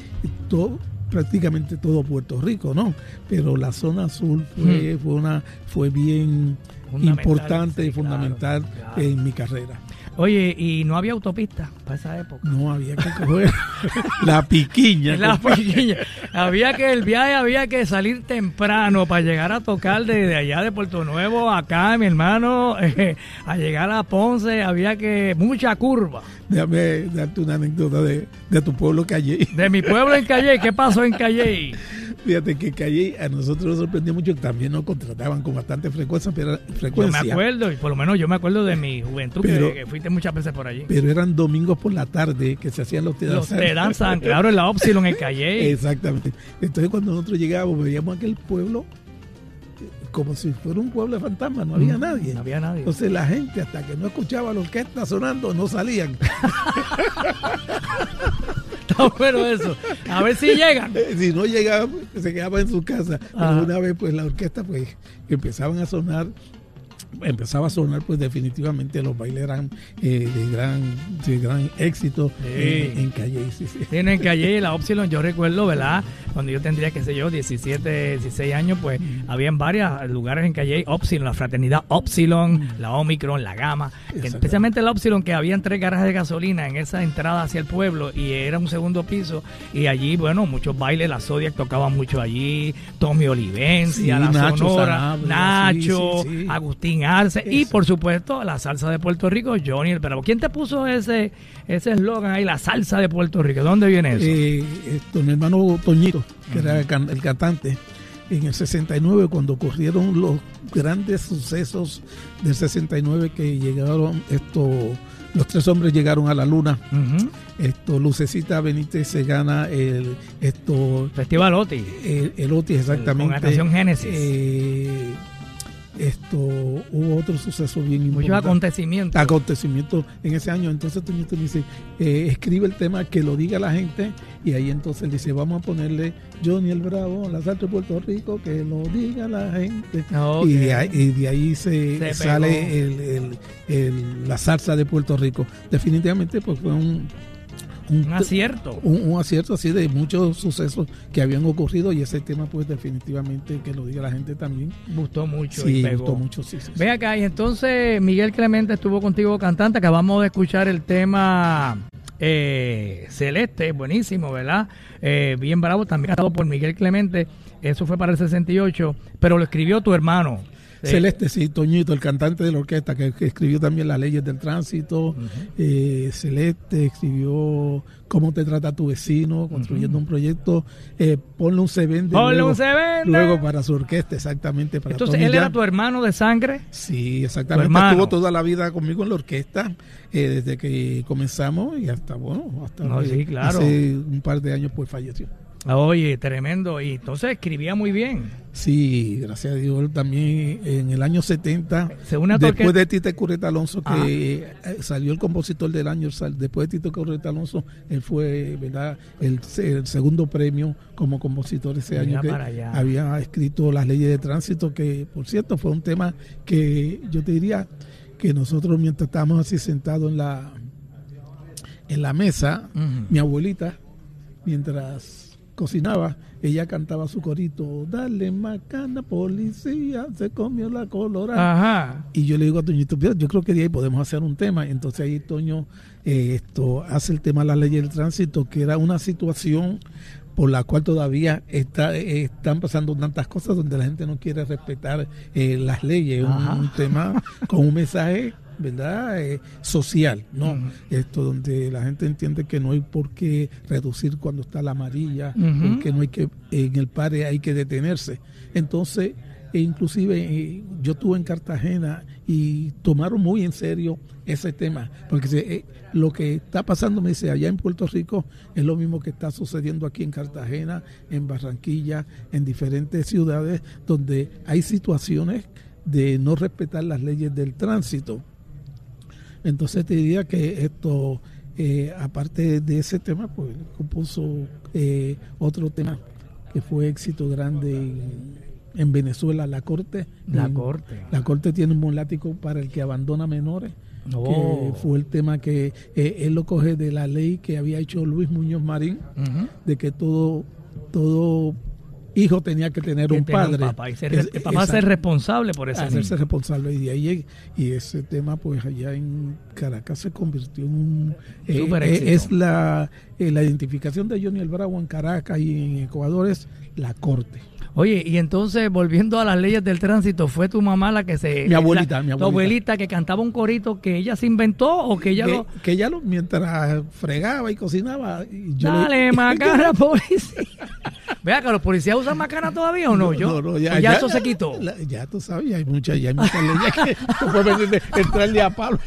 todo prácticamente todo Puerto Rico no pero la zona sur fue, fue una fue bien importante y fundamental claro, claro. en mi carrera Oye, y no había autopista para esa época. no había que coger la piquiña La pequeña. Había que el viaje había que salir temprano para llegar a tocar desde allá de Puerto Nuevo acá, mi hermano, eh, a llegar a Ponce, había que mucha curva. déjame darte una anécdota de, de tu pueblo Calle De mi pueblo en Calle, ¿qué pasó en Calle? Fíjate que Calle a nosotros nos sorprendió mucho que también nos contrataban con bastante frecuencia, pero, Yo frecuencia, me acuerdo, y por lo menos yo me acuerdo de mi juventud, que- Pero- que, fuiste muchas veces por allí. pero eran domingos por la tarde que se hacían los te Los danzan. te danzan, claro, en la Opsilon en Calle. Exactamente. Entonces cuando nosotros llegábamos veíamos aquel pueblo eh, como si fuera un pueblo de fantasmas, no había nadie. Mm, No había nadie. Entonces la gente hasta que no escuchaba la orquesta sonando no salían. Está bueno eso. A ver si llegan. Eh, si no llegaban, pues, se quedaban en su casa. Pero una vez pues la orquesta pues empezaban a sonar empezaba a sonar pues definitivamente los bailes eran eh, de gran de gran éxito Sí. en, en Calle sí, sí. Tienen Calle, la Opsilon, yo recuerdo, ¿verdad? Cuando yo tendría, qué sé yo, 17, 16 años, pues habían varios lugares en Calle, Opsilon, la fraternidad Opsilon, la Omicron, la Gama, que especialmente la Opsilon, que habían tres garajes de gasolina en esa entrada hacia el pueblo y era un segundo piso y allí, bueno, muchos bailes, la Zodiac tocaba mucho allí, Tommy Olivencia, la Nacho Sonora, Sanabria, Nacho, sí. Y por supuesto la salsa de Puerto Rico, Johnny el Bravo. ¿Quién te puso ese ese eslogan ahí, la salsa de Puerto Rico? ¿De dónde viene eso? Eh, esto, mi hermano Toñito que era el, can- el cantante en el 69 cuando ocurrieron los grandes sucesos del 69 que llegaron esto los tres hombres llegaron a la luna Ujú. esto Lucecita Benítez se gana el esto Festival Oti. el, el Otis exactamente Con la canción Génesis. Eh, esto hubo otro suceso bien Muchos importante acontecimientos. acontecimiento en ese año. Entonces Toñito me dice, eh, escribe el tema, que lo diga la gente, y ahí entonces él dice, vamos a ponerle Johnny el Bravo, la salsa de Puerto Rico, que lo diga la gente. Y, de ahí, y de ahí se, Se sale pegó. el- el- el- la salsa de Puerto Rico. Definitivamente pues fue un, un, Un acierto. un- un acierto así de muchos sucesos que habían ocurrido y ese tema pues definitivamente que lo diga la gente también. Gustó mucho y Sí, pegó. gustó mucho, sí, sí, sí. Ve acá, y entonces Miguel Clemente estuvo contigo cantante. Acabamos de escuchar el tema eh, Celeste, buenísimo, ¿verdad? Eh, bien bravo, también cantado por Miguel Clemente. Eso fue para el 68, pero lo escribió tu hermano. Celeste, sí, Toñito, el cantante de la orquesta, que, que escribió también las leyes del tránsito. Eh, Celeste escribió Cómo te trata tu vecino, construyendo un proyecto. Eh, ponle un se vende. Ponle luego, un se vende. Luego para su orquesta, exactamente. Para Entonces, él era tu hermano de sangre. Sí, exactamente. Estuvo toda la vida conmigo en la orquesta, eh, desde que comenzamos y hasta, bueno, hasta No, que sí, claro. hace un par de años pues falleció. Oye, tremendo. Y entonces escribía muy bien. Sí, gracias a Dios. También en el año 70, Según una después de Tito Curreta Alonso, que Ajá. eh, salió el compositor del año, después de Tito Curreta Alonso, él fue verdad el, se- el segundo premio como compositor ese Mira año que allá. había escrito las leyes de tránsito, que por cierto fue un tema que yo te diría que nosotros mientras estábamos así sentados en la, en la mesa, mi abuelita, mientras cocinaba, ella cantaba su corito, dale macana, policía, se comió la colorada. Ajá. Y yo le digo a Toñito, "Mira, yo creo que de ahí podemos hacer un tema. Entonces ahí Toño eh, esto hace el tema de la ley del tránsito, que era una situación por la cual todavía está, eh, están pasando tantas cosas donde la gente no quiere respetar eh, las leyes. Un tema con un mensaje verdad Eh, social no esto donde la gente entiende que no hay por qué reducir cuando está la amarilla porque no hay que en el pare hay que detenerse. Entonces e inclusive eh, yo estuve en Cartagena y tomaron muy en serio ese tema, porque se- eh, lo que está pasando, me dice, allá en Puerto Rico es lo mismo que está sucediendo aquí en Cartagena, en Barranquilla, en diferentes ciudades donde hay situaciones de no respetar las leyes del tránsito. Entonces te diría que esto, eh, aparte de ese tema, pues compuso eh, otro tema que fue éxito grande en, en Venezuela, la Corte. La En- Corte. La Corte tiene un molático para el que abandona menores. Oh. Que fue el tema que eh, él lo coge de la ley que había hecho Luis Muñoz Marín, de que todo, todo hijo tenía que tener Que un padre. papá y ser- Es- el papá ser responsable por ese hacerse responsable. Y de ahí y ese tema pues allá en Caracas se convirtió en un eh, eh, es la eh, la identificación de Johnny el Bravo en Caracas y en Ecuador es la corte Oye, y entonces, volviendo a las leyes del tránsito, ¿fue tu mamá la que se... Mi abuelita, la- mi Tu abuelita. abuelita que cantaba un corito que ella se inventó o que ella que, lo... que ella lo mientras fregaba y cocinaba y yo le- Dale, macana, policía. Vea que los policías usan macana todavía o no, yo. No, no, ¿O ya, eso se quitó. la- ya tú sabes ya hay muchas ya hay muchas leyes que de- entrarle a palo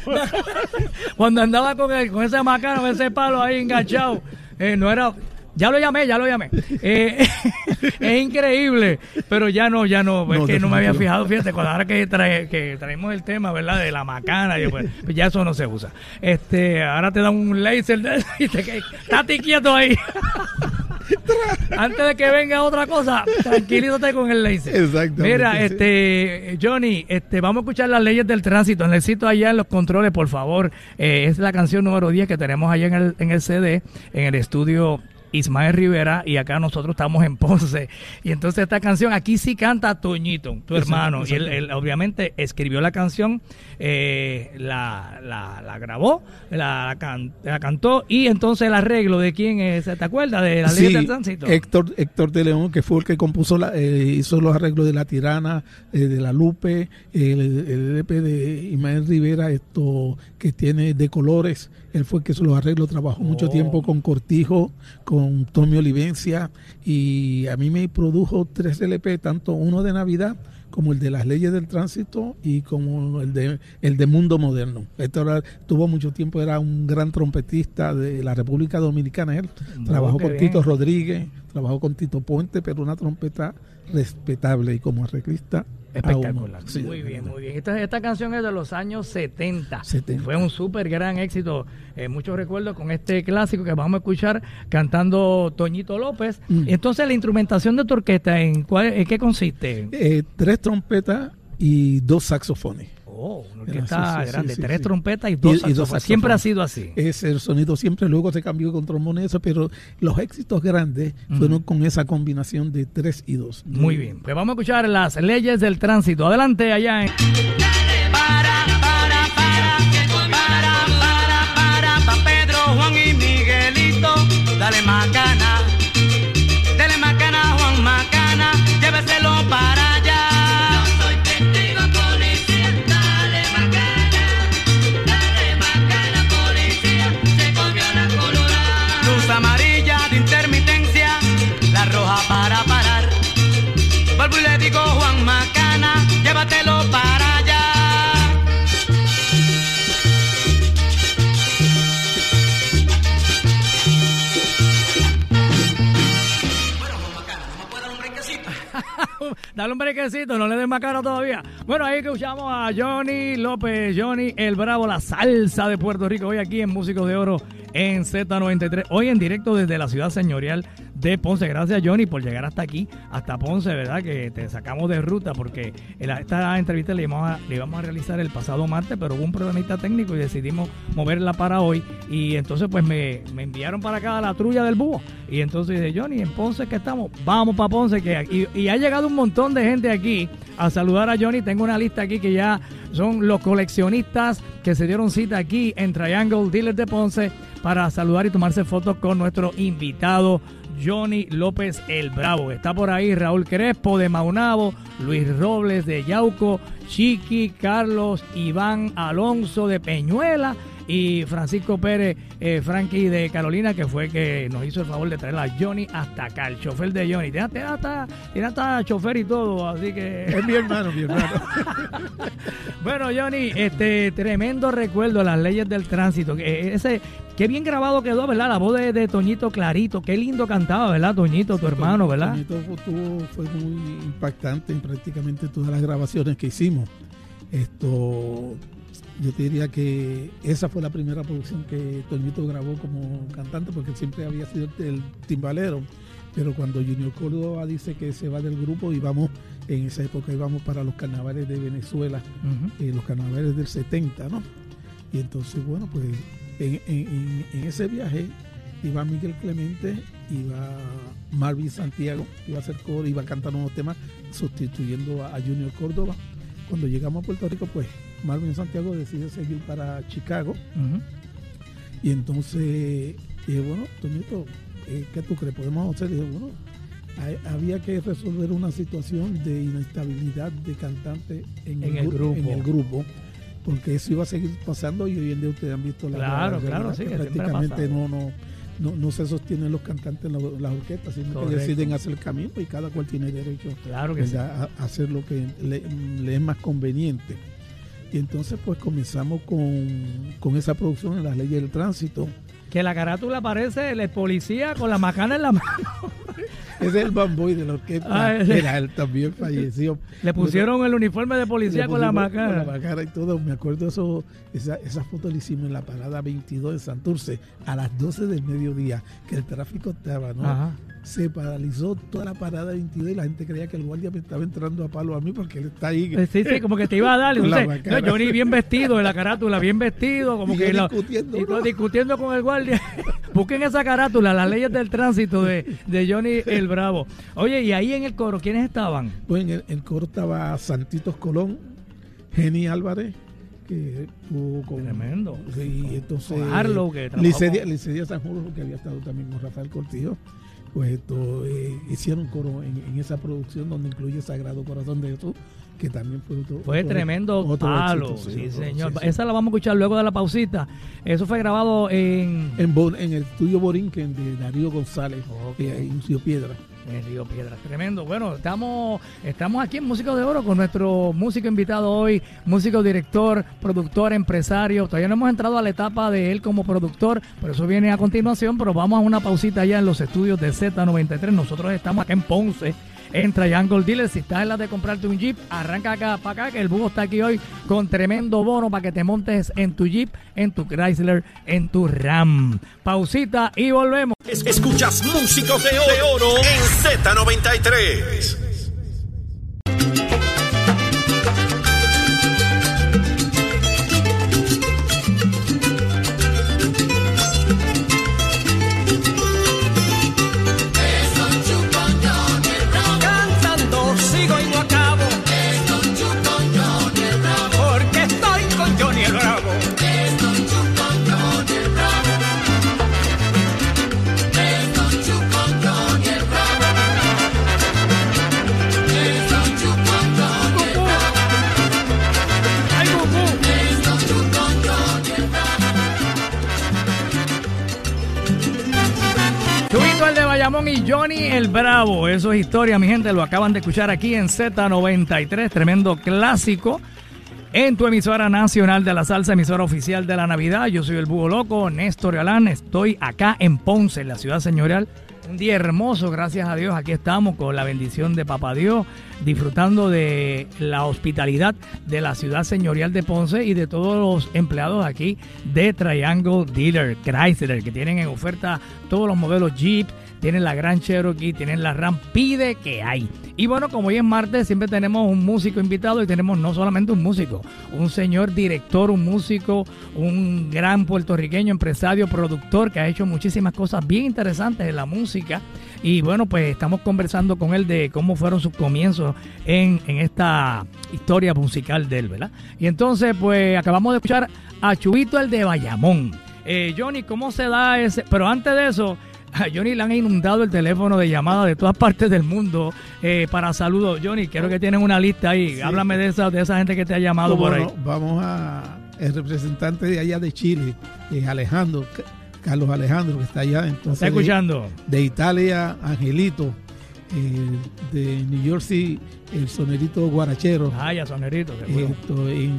Cuando andaba con, el, con ese macano, con ese palo ahí enganchado, eh, no era. Ya lo llamé, ya lo llamé. Eh, es increíble, pero ya no, ya no, es No, que no me había fijado, fíjate, cuando ahora que, trae, que traemos el tema, ¿verdad? De la macana, yo, pues, pues ya eso no se usa. Este, ahora te dan un laser y te quedas- estate quieto ahí. Antes de que venga otra cosa, tranquilízate con el laser. Exactamente, Mira, este, Johnny, este, vamos a escuchar las leyes del tránsito. Necesito allá en los controles, por favor. Eh, es la canción número 10 que tenemos allá en el, en el CD, en el estudio Ismael Rivera, y acá nosotros estamos en Ponce. Y entonces esta canción, aquí sí canta Toñito, tu Exacto, hermano. Y él, obviamente escribió la canción, eh, la, la, la grabó, la, can- la cantó, y entonces el arreglo de quién es, ¿te acuerdas? De las leyes Sí, del tránsito. Héctor, Héctor de León, que fue el que compuso, la, eh, hizo los arreglos de La Tirana, eh, de La Lupe, el, el EP de Ismael Rivera, esto que tiene de colores, él fue el que hizo los arreglos, trabajó mucho Oh. tiempo con Cortijo, con Tommy Olivencia, y a mí me produjo tres LP, tanto uno de Navidad, como el de las leyes del tránsito y como el de el de mundo moderno. Héctor era- tuvo mucho tiempo, era un gran trompetista de la República Dominicana. Él Oh, trabajó con bien. Tito Rodríguez, trabajó con Tito Puente, pero una trompeta respetable y como arreglista. Espectacular. Sí, muy bien, muy bien. Esta, esta canción es de los años 70. 70. Fue un súper gran éxito. Eh, muchos recuerdos con este clásico que vamos a escuchar cantando Toñito López. Mm. Entonces, la instrumentación de tu orquesta, ¿en, cuál, en qué consiste? Eh, tres trompetas y dos saxofones. Oh, una orquesta sí, sí, grande, sí, tres sí. trompetas y dos, y. Siempre ha sido así. Es el sonido siempre, luego se cambió con eso, pero los éxitos grandes fueron con esa combinación de tres y dos. Muy bien. Pues vamos a escuchar las leyes del tránsito. Adelante allá en... Para, para, para, para, para, para, pa' Pedro, Juan y Miguelito, dale macana, Dale un brequecito, no le des más cara todavía. Bueno, ahí escuchamos a Johnny López, Johnny el Bravo, la salsa de Puerto Rico, hoy aquí en Músicos de Oro en Z93. Hoy en directo desde la ciudad señorial de Ponce. Gracias, Johnny, por llegar hasta aquí, hasta Ponce, ¿verdad? Que te sacamos de ruta porque esta entrevista la íbamos, a, íbamos a realizar el pasado martes, pero hubo un problemita técnico y decidimos moverla para hoy. Y entonces, pues me, enviaron para acá a la trulla del búho. Y entonces dice, Johnny, en Ponce que estamos, vamos para Ponce. que y, y ha llegado un montón de gente aquí a saludar a Johnny. Tengo una lista aquí que ya son los coleccionistas que se dieron cita aquí en Triangle Dealers de Ponce para saludar y tomarse fotos con nuestro invitado Johnny López el Bravo. Está por ahí Raúl Crespo de Maunabo, Luis Robles de Yauco, Chiqui, Carlos, Iván Alonso de Peñuela y Francisco Pérez, eh, Frankie de Carolina, que fue que nos hizo el favor de traer a Johnny hasta acá, el chofer de Johnny. Tiene hasta, tiene hasta chofer y todo, así que... Es mi hermano, mi hermano. bueno, Johnny, este tremendo recuerdo las leyes del tránsito. Ese, Qué bien grabado quedó, ¿verdad? La voz de, Toñito Clarito. Qué lindo cantaba, ¿verdad, Toñito, tu hermano, ¿verdad? Toñito fue muy impactante en prácticamente todas las grabaciones que hicimos. Esto yo te diría que esa fue la primera producción que Toñito grabó como cantante porque siempre había sido el timbalero. Pero cuando Junior Córdoba dice que se va del grupo y vamos, en esa época íbamos para los carnavales de Venezuela, eh, los carnavales del 70, ¿no? Y entonces, bueno, pues en, ese viaje iba Miguel Clemente, iba Marvin Santiago, iba a hacer coro, iba a cantar unos temas sustituyendo a Junior Córdoba. Cuando llegamos a Puerto Rico, pues Marvin Santiago decide seguir para Chicago. Y entonces dije, bueno, Toñito, eh, ¿qué tú crees? ¿Podemos hacer? dije, bueno, había que resolver una situación de inestabilidad de cantante en, el, grupo. en el grupo porque eso iba a seguir pasando y hoy en día ustedes han visto la claro, claro, sí, prácticamente no, no, no, no, se sostienen los cantantes en las orquestas, sino que deciden hacer el camino y cada cual tiene derecho a, hacer lo que le, es más conveniente. Y entonces pues comenzamos con, esa producción en las leyes del tránsito. Que la carátula parece el policía con la macana en la mano. Ese es el bamboy de la orquesta. Ah, Era él también falleció. Le pusieron el macana. el policía con la macana. Con la macana y todo. Me acuerdo eso, esa, esa foto la hicimos en la parada 22 de Santurce a las 12 del mediodía, que el tráfico estaba, ¿no? Ajá se paralizó toda la parada 22 y la gente creía que el guardia me estaba entrando a palo a mí porque él está ahí. Eh, sí, sí, como que te iba a dar. Yo Johnny bien vestido en la carátula, bien vestido, como que discutiendo, discutiendo con el guardia. Busquen esa carátula, las leyes del tránsito de, de, Johnny el Bravo. Oye, y ahí en el coro, ¿quiénes estaban? Pues en el, coro estaba Santitos Colón, Jenny Álvarez, que tuvo con. Tremendo. Y entonces. Harlow, que Licedia, San Julio, que había estado también con Rafael Cortillo pues esto, eh, hicieron coro en, esa producción donde incluye Sagrado Corazón de Jesús, que también fue otro, Fue tremendo palo, sí, señor. Esa la vamos a escuchar luego de la pausita. Eso fue grabado en... En, en el estudio Borinquen de Darío González, en Río Piedra en Río Piedras. Tremendo. Bueno, estamos, estamos aquí en Músico de Oro con nuestro músico invitado hoy, músico, director, productor, empresario. Todavía no hemos entrado a la etapa de él como productor, pero eso viene a continuación, pero vamos a una pausita allá en los estudios de Z93. Nosotros estamos acá en Ponce en Triangle Dealer. Si estás en la de comprarte un Jeep, arranca acá para acá, que el búho está aquí hoy con tremendo bono para que te montes en tu Jeep, en tu Chrysler, en tu Ram. Pausita y volvemos. Escuchas músicos de oro en Z93. Y Johnny el Bravo. Eso es historia, mi gente. Lo acaban de escuchar aquí en Z93. Tremendo clásico. En tu emisora nacional de la salsa, emisora oficial de la Navidad. Yo soy el Búho Loco, Néstor Galán. Estoy acá en Ponce, la ciudad señorial Un día hermoso, gracias a Dios. Aquí estamos con la bendición de Papá Dios, disfrutando de la hospitalidad de la ciudad señorial de Ponce y de todos los empleados aquí de Triangle Dealer Chrysler, que tienen en oferta todos los modelos Jeep, tienen la Gran Cherokee, tienen la Ram, pide que hay. Y bueno, como hoy es martes, siempre tenemos un músico invitado y tenemos no solamente un músico, un señor director, un músico, un gran puertorriqueño, empresario, productor que ha hecho muchísimas cosas bien interesantes en la música. Y bueno, pues estamos conversando con él de cómo fueron sus comienzos en, en esta historia musical de él, ¿verdad? Y entonces, pues acabamos de escuchar a Chubito el de Bayamón. Eh, Johnny, ¿cómo se da ese? Pero antes de eso, a Johnny le han inundado el teléfono de llamadas de todas partes del mundo eh, para saludos. Johnny, creo que tienen una lista ahí. Sí. Háblame de esa, de esa gente que te ha llamado por ahí. no, Vamos a el representante de allá de Chile, eh, Alejandro, Ca- Carlos Alejandro, que está allá. Entonces, ¿Está escuchando? De, de Italia, Angelito. eh, de New Jersey, el sonerito guarachero. Ay, a sonerito. esto, en,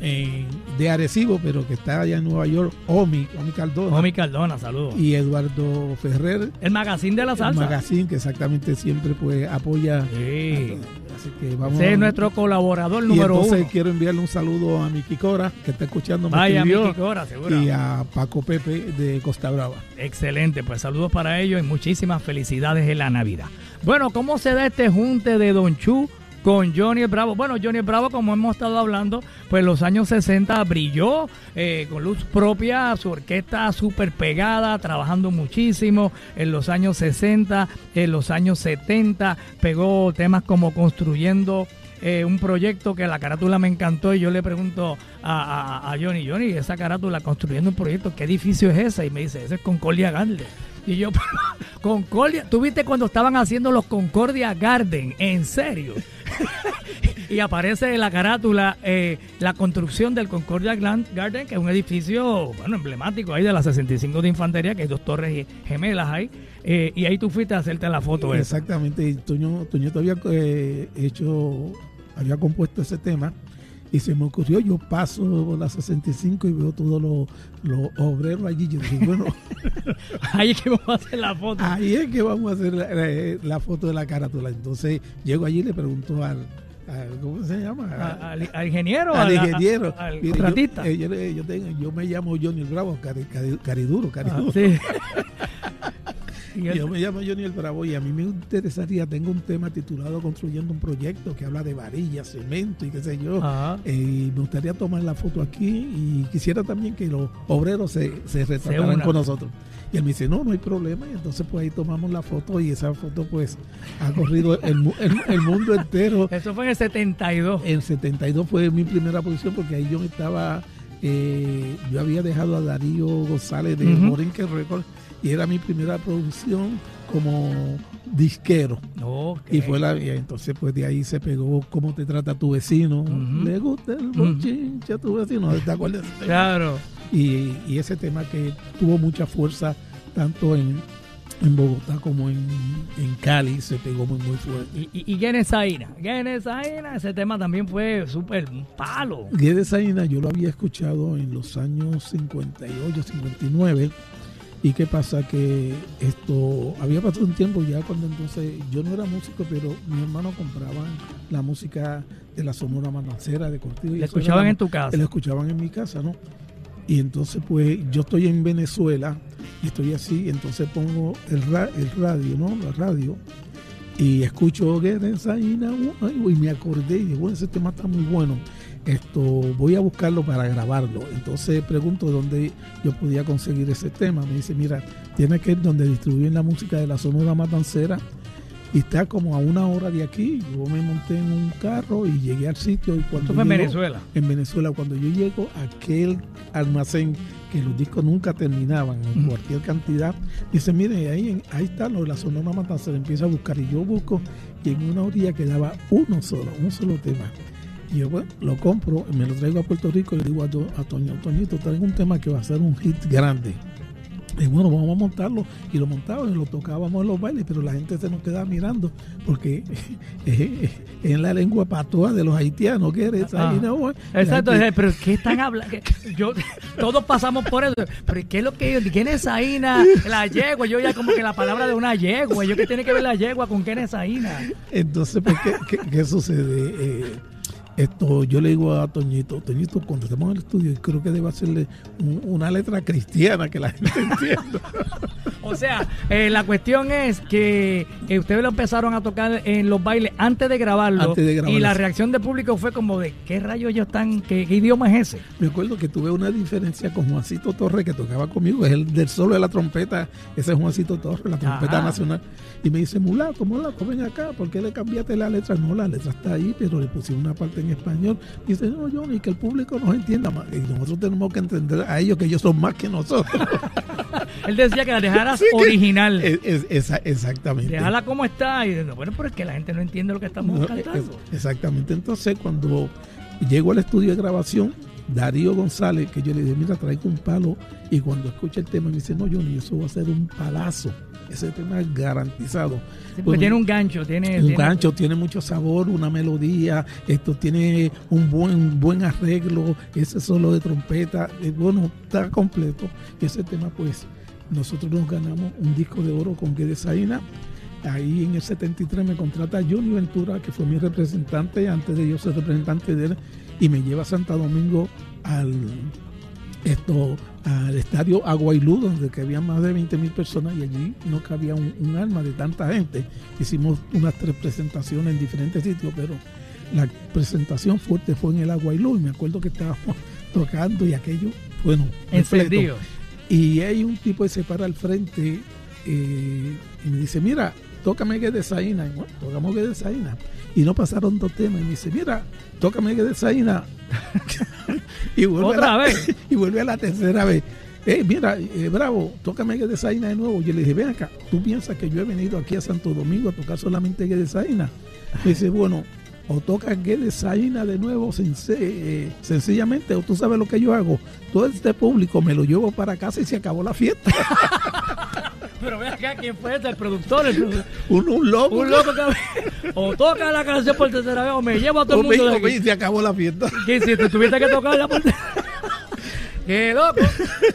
en- de Arecibo, pero que está allá en Nueva York, Omi, Omi Cardona. Omi Cardona, saludos. Y Eduardo Ferrer, El magazine de la el salsa. magazine que exactamente siempre pues apoya. Sí. Así que vamos Ese es nuestro colaborador y número entonces uno. quiero enviarle un saludo a Miki Cora, que está escuchando, Vaya, Miki Cora, seguro. y a Paco Pepe de Costa Brava. Excelente, pues saludos para ellos y muchísimas felicidades en la Navidad. Bueno, ¿cómo se da este junte de Don Chu con Johnny Bravo? Bueno, Johnny Bravo, como hemos estado hablando, pues en los años 60 brilló eh, con luz propia, su orquesta súper pegada, trabajando muchísimo. En los años 60, en los años 70, pegó temas como Construyendo eh, un proyecto que la carátula me encantó y yo le pregunto a, Johnny, Johnny, esa carátula construyendo un proyecto, ¿qué edificio es ese? Y me dice, ese es Concordia Garden. Y yo, Concordia, ¿tú viste cuando estaban haciendo los Concordia Garden? ¿En serio? y aparece en la carátula eh, la construcción del Concordia Garden, que es un edificio, bueno, emblemático ahí de la 65 de Infantería, que hay dos torres gemelas ahí. eh, y ahí tú fuiste a hacerte la foto. Exactamente, y Toño, Toñito había eh, hecho, había compuesto ese tema y se me ocurrió, yo paso la 65 y veo todos los, los obreros allí. Yo dije, bueno, Ahí es que vamos a hacer la foto. ahí es que vamos a hacer la, la- la foto de la carátula. Entonces llego allí y le pregunto al, al- ¿cómo se llama? A- al, al ingeniero, al ingeniero. al. Yo, eh, yo le- yo tengo- yo me llamo Johnny Bravo, cari, cari- cariduro, Ah, cariduro. sí. Yo me llamo Johnny el Bravo y a mí me interesaría, tengo un tema titulado Construyendo un proyecto que habla de varillas, cemento y qué sé yo. Eh, y me gustaría tomar la foto aquí y quisiera también que los obreros se, se retrataran con nosotros. Y él me dice, no, no hay problema. Y entonces pues ahí tomamos la foto y esa foto pues ha corrido el, el- el mundo entero. Eso fue en el 72. En 72 fue mi primera posición porque ahí yo estaba, eh, yo había dejado a Darío González de Ujú. Morinque Records y era mi primera producción como disquero. Y fue la, y entonces pues de ahí se pegó cómo te trata tu vecino. Le gusta el bochinche a tu vecino. ¿Te acuerdas? Claro. Y, y ese tema que tuvo mucha fuerza tanto en, en Bogotá como en, en Cali se pegó muy muy fuerte. Y, y, y Genesaína. Genesaína, ese tema también fue súper palo. Guedes Saina yo lo había escuchado en los años 58, 59. ¿Y qué pasa? Que esto había pasado un tiempo ya cuando entonces yo no era músico, pero mi hermano compraba la música de la Sonora Matancera de Cortillo. y era escuchaban la- en tu casa. Lo escuchaban en mi casa, ¿no? Y entonces, pues, yo estoy en Venezuela y estoy así, entonces pongo el, ra- el radio, ¿no? La radio. Y escucho y me acordé y digo, bueno, ese tema está muy bueno esto voy a buscarlo para grabarlo. Entonces pregunto dónde yo podía conseguir ese tema. Me dice, mira, tienes que ir donde distribuyen la música de la Sonora Matancera y está como a una hora de aquí. Yo me monté en un carro y llegué al sitio y cuando fue en Venezuela. en Venezuela, cuando yo llego a aquel almacén que los discos nunca terminaban en cualquier cantidad, dice, mire, ahí, ahí está lo de la Sonora Matancera, empieza a buscar y yo busco y en una orilla quedaba uno solo, un solo tema. Y yo bueno, lo compro, me lo traigo a Puerto Rico y le digo a, a Toño, Toñito, traigo un tema que va a ser un hit grande. Y bueno, vamos a montarlo. Y lo montábamos y lo tocábamos en los bailes, pero la gente se nos quedaba mirando porque es en la lengua patoa de los haitianos, que eres Ah. ¿no? Exacto, gente- eh, pero ¿qué están hablando? Yo, todos pasamos por eso. Pero ¿qué es lo que ¿Quién es Aina? La yegua. Yo ya como que la palabra de una yegua. ¿Yo qué tiene que ver la yegua con quién es Aina? Entonces, pues, ¿qué, qué- qué sucede? Eh, esto, yo le digo a Toñito, Toñito, cuando estemos en el estudio, creo que debe hacerle un- una letra cristiana que la gente entienda. O sea, eh, la cuestión es que eh, ustedes lo empezaron a tocar en los bailes antes de grabarlo. Antes de grabarlo. Y la reacción del público fue como de, ¿qué rayos ellos están? ¿Qué, qué idioma es ese? Me acuerdo que tuve una diferencia con Juancito Torres, que tocaba conmigo, es el del solo de la trompeta, ese es Juancito Torres, la trompeta Ajá. nacional. Y me dice, mulato, mulato, ven acá, ¿por qué le cambiaste la letra? No, la letra está ahí, pero le pusimos una parte en español. Y dice, no, Johnny, que el público nos entienda más. Y nosotros tenemos que entender a ellos que ellos son más que nosotros. Él decía que la dejaras original. Es- es- esa- exactamente. Déjala como está. Y bueno, pero es que la gente no entiende lo que estamos No, cantando. es- exactamente. Entonces, cuando llego al estudio de grabación, Darío González, que yo le dije, mira, traigo un palo. Y cuando escucha el tema, me dice, no, Johnny, eso va a ser un palazo. Ese tema es garantizado. Sí, Bueno, tiene un gancho, tiene... un tiene- gancho, tiene mucho sabor, una melodía, esto tiene un buen buen arreglo, ese solo de trompeta, eh, bueno, está completo. Y ese tema, pues, nosotros nos ganamos un disco de oro con Guedesaina. Ahí en el 73 me contrata Johnny Ventura, que fue mi representante antes de yo ser representante de él, y me lleva a Santo Domingo al esto al estadio Aguailú, donde que había más de 20 mil personas y allí no cabía un, un alma de tanta gente. Hicimos unas tres presentaciones en diferentes sitios, pero la presentación fuerte fue en el Aguailú y me acuerdo que estábamos tocando y aquello, bueno. Encendido. Y hay un tipo que se para al frente eh, y me dice, mira, tócame que desaina. Y bueno, tocamos que desaina. Y no pasaron dos temas. Y me dice, mira, tócame que desaina. y vuelve ¿Otra a la, vez? Y vuelve a la tercera vez. Eh, mira, eh, bravo, tócame que desaina de nuevo. Yo le dije, ven acá, ¿tú piensas que yo he venido aquí a Santo Domingo a tocar solamente que desaina? Me dice, bueno, o tocas que desaina de nuevo senc- eh, sencillamente, o tú sabes lo que yo hago. Todo este público me lo llevo para casa y se acabó la fiesta. Pero ve acá, ¿quién fue este? El productor. el produ- un, un loco. Un loco que o toca la canción por tercera vez o me llevo a todo O el me- mundo de o me- se acabó la fiesta. ¿Qué hiciste? ¿Tuviste que tocarla por ¡Qué loco!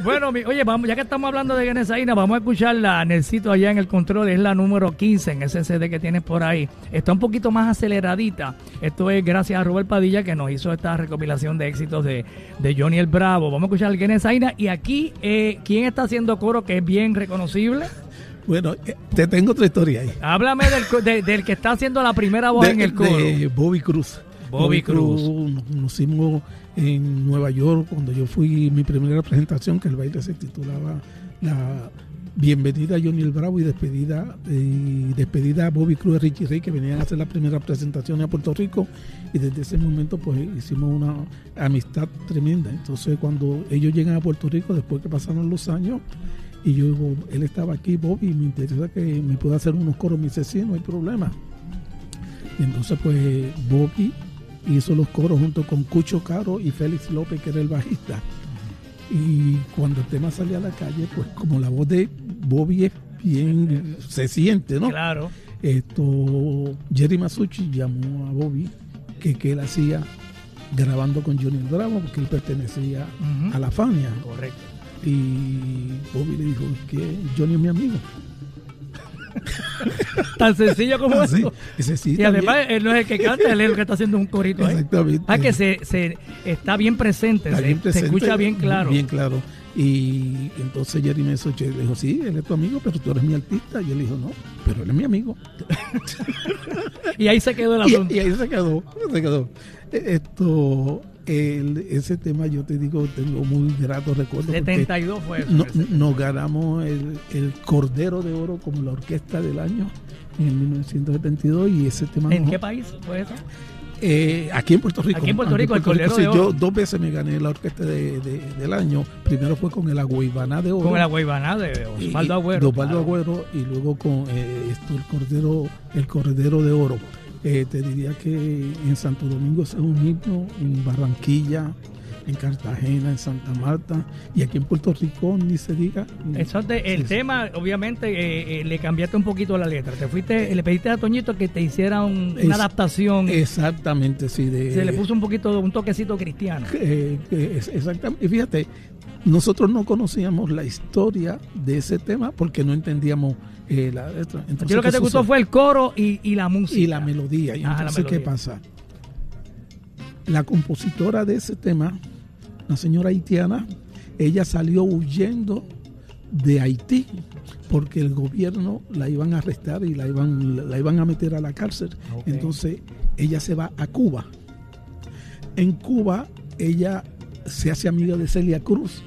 Bueno, mi- oye, vamos, ya que estamos hablando de Genesaína, vamos a escucharla. Necesito allá en el control, es la número 15 en ese CD que tienes por ahí. Está un poquito más aceleradita. Esto es gracias a Robert Padilla que nos hizo esta recopilación de éxitos de, de Johnny el Bravo. Vamos a escuchar Genesaína. Y aquí, eh, ¿quién está haciendo coro que es bien reconocible? Bueno, eh, te tengo otra historia ahí. Háblame del, de- del que está haciendo la primera voz de, en el coro. de Bobby Cruz. Bobby Cruz. Nos conocimos en Nueva York cuando yo fui mi primera presentación, que el baile se titulaba La Bienvenida a Johnny el Bravo y despedida, y despedida a Bobby Cruz y Richie Ray, que venían a hacer la primera presentación a Puerto Rico. Y desde ese momento, pues hicimos una amistad tremenda. Entonces, cuando ellos llegan a Puerto Rico, después que pasaron los años, y yo digo, él estaba aquí, Bobby, me interesa que me pueda hacer unos coros. Me dice, no hay problema. Y entonces, pues, Bobby hizo los coros junto con Cucho Caro y Félix López, que era el bajista. Y cuando el tema salía a la calle, pues como la voz de Bobby es bien, se siente, ¿no? Claro. Esto, Jerry Masucci llamó a Bobby, que, que él hacía grabando con Johnny el Bravo, porque él pertenecía a la Fania. Correcto. Y Bobby le dijo que Johnny es mi amigo. Tan sencillo como Así. eso. Sí, Y además él no es el que canta, él es el que está haciendo un corito ahí. Exactamente. Ah, que se, se está bien presente, Está se, bien se presente, escucha bien claro. Bien claro. Y entonces Jerry le dijo, sí, él es tu amigo, pero tú eres mi artista. Y él dijo, no, pero él es mi amigo. Y ahí se quedó el Y, asunto. y ahí se quedó, se quedó. Eh, Esto, el- ese tema yo te digo, tengo muy grato recuerdo. porque 72 fue eso. no- nos ganamos el, el Cordero de Oro como la orquesta del año en el 1972 y ese tema... ¿En qué país fue eso? Eh, aquí en Puerto Rico. Aquí en Puerto Rico, el Cordero de Oro. Yo dos veces me gané la orquesta de- de- del año. Primero fue con el Aguibaná de Oro. Con la guaybaná de y- Osvaldo y- Agüero. de Osvaldo claro. Agüero y luego con eh, esto, el Cordero, el Cordero de Oro. Eh, te diría que en Santo Domingo es un himno, en Barranquilla, en Cartagena, en Santa Marta y aquí en Puerto Rico ni se diga. Eso el Sí, sí. tema, obviamente, eh, eh, le cambiaste un poquito la letra. Te fuiste, le pediste a Toñito que te hiciera un- Es- una adaptación. Exactamente, sí. De, se le puso un poquito, un toquecito cristiano. Eh, eh, es- exactamente. Y fíjate, nosotros no conocíamos la historia de ese tema porque no entendíamos eh, la letra. Entonces, Yo lo que ¿qué te gustó sucede? fue el coro y, y la música. y la melodía. Y Ajá, la entonces, ¿qué pasa? La compositora de ese tema, la señora haitiana, ella salió huyendo de Haití porque el gobierno la iban a arrestar y la iban, la iban a meter a la cárcel. Entonces ella se va a Cuba. En Cuba ella se hace amiga de Celia Cruz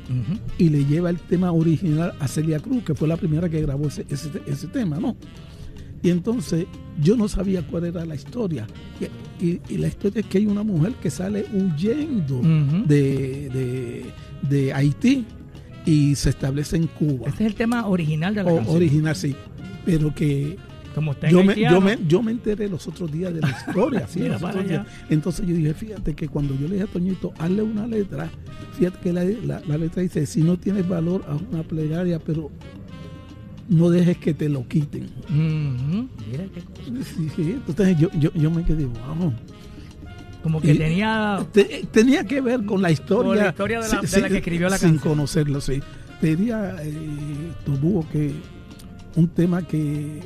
y le lleva el tema original a Celia Cruz, que fue la primera que grabó ese, ese, ese tema, ¿no? Y entonces yo no sabía cuál era la historia. Y, y- y la historia es que hay una mujer que sale huyendo de, de- de Haití y se establece en Cuba. Este es el tema original de la O- canción. original, sí. Pero que Como está en yo me, yo, me, yo me enteré los otros días de la historia. sí, Mira para días. Entonces yo dije, fíjate que cuando yo le dije a Toñito, hazle una letra, fíjate que la, la- la letra dice, si no tienes valor, haz una plegaria, pero no dejes que te lo quiten. Mira qué cosa. Sí, sí, Entonces yo, yo, yo me quedé, wow. Como que Y- tenía. Te- tenía que ver con la historia. Con la historia de la- de la que escribió la sin canción. conocerlo, sí. Te diría, eh, Tobuo, que un tema que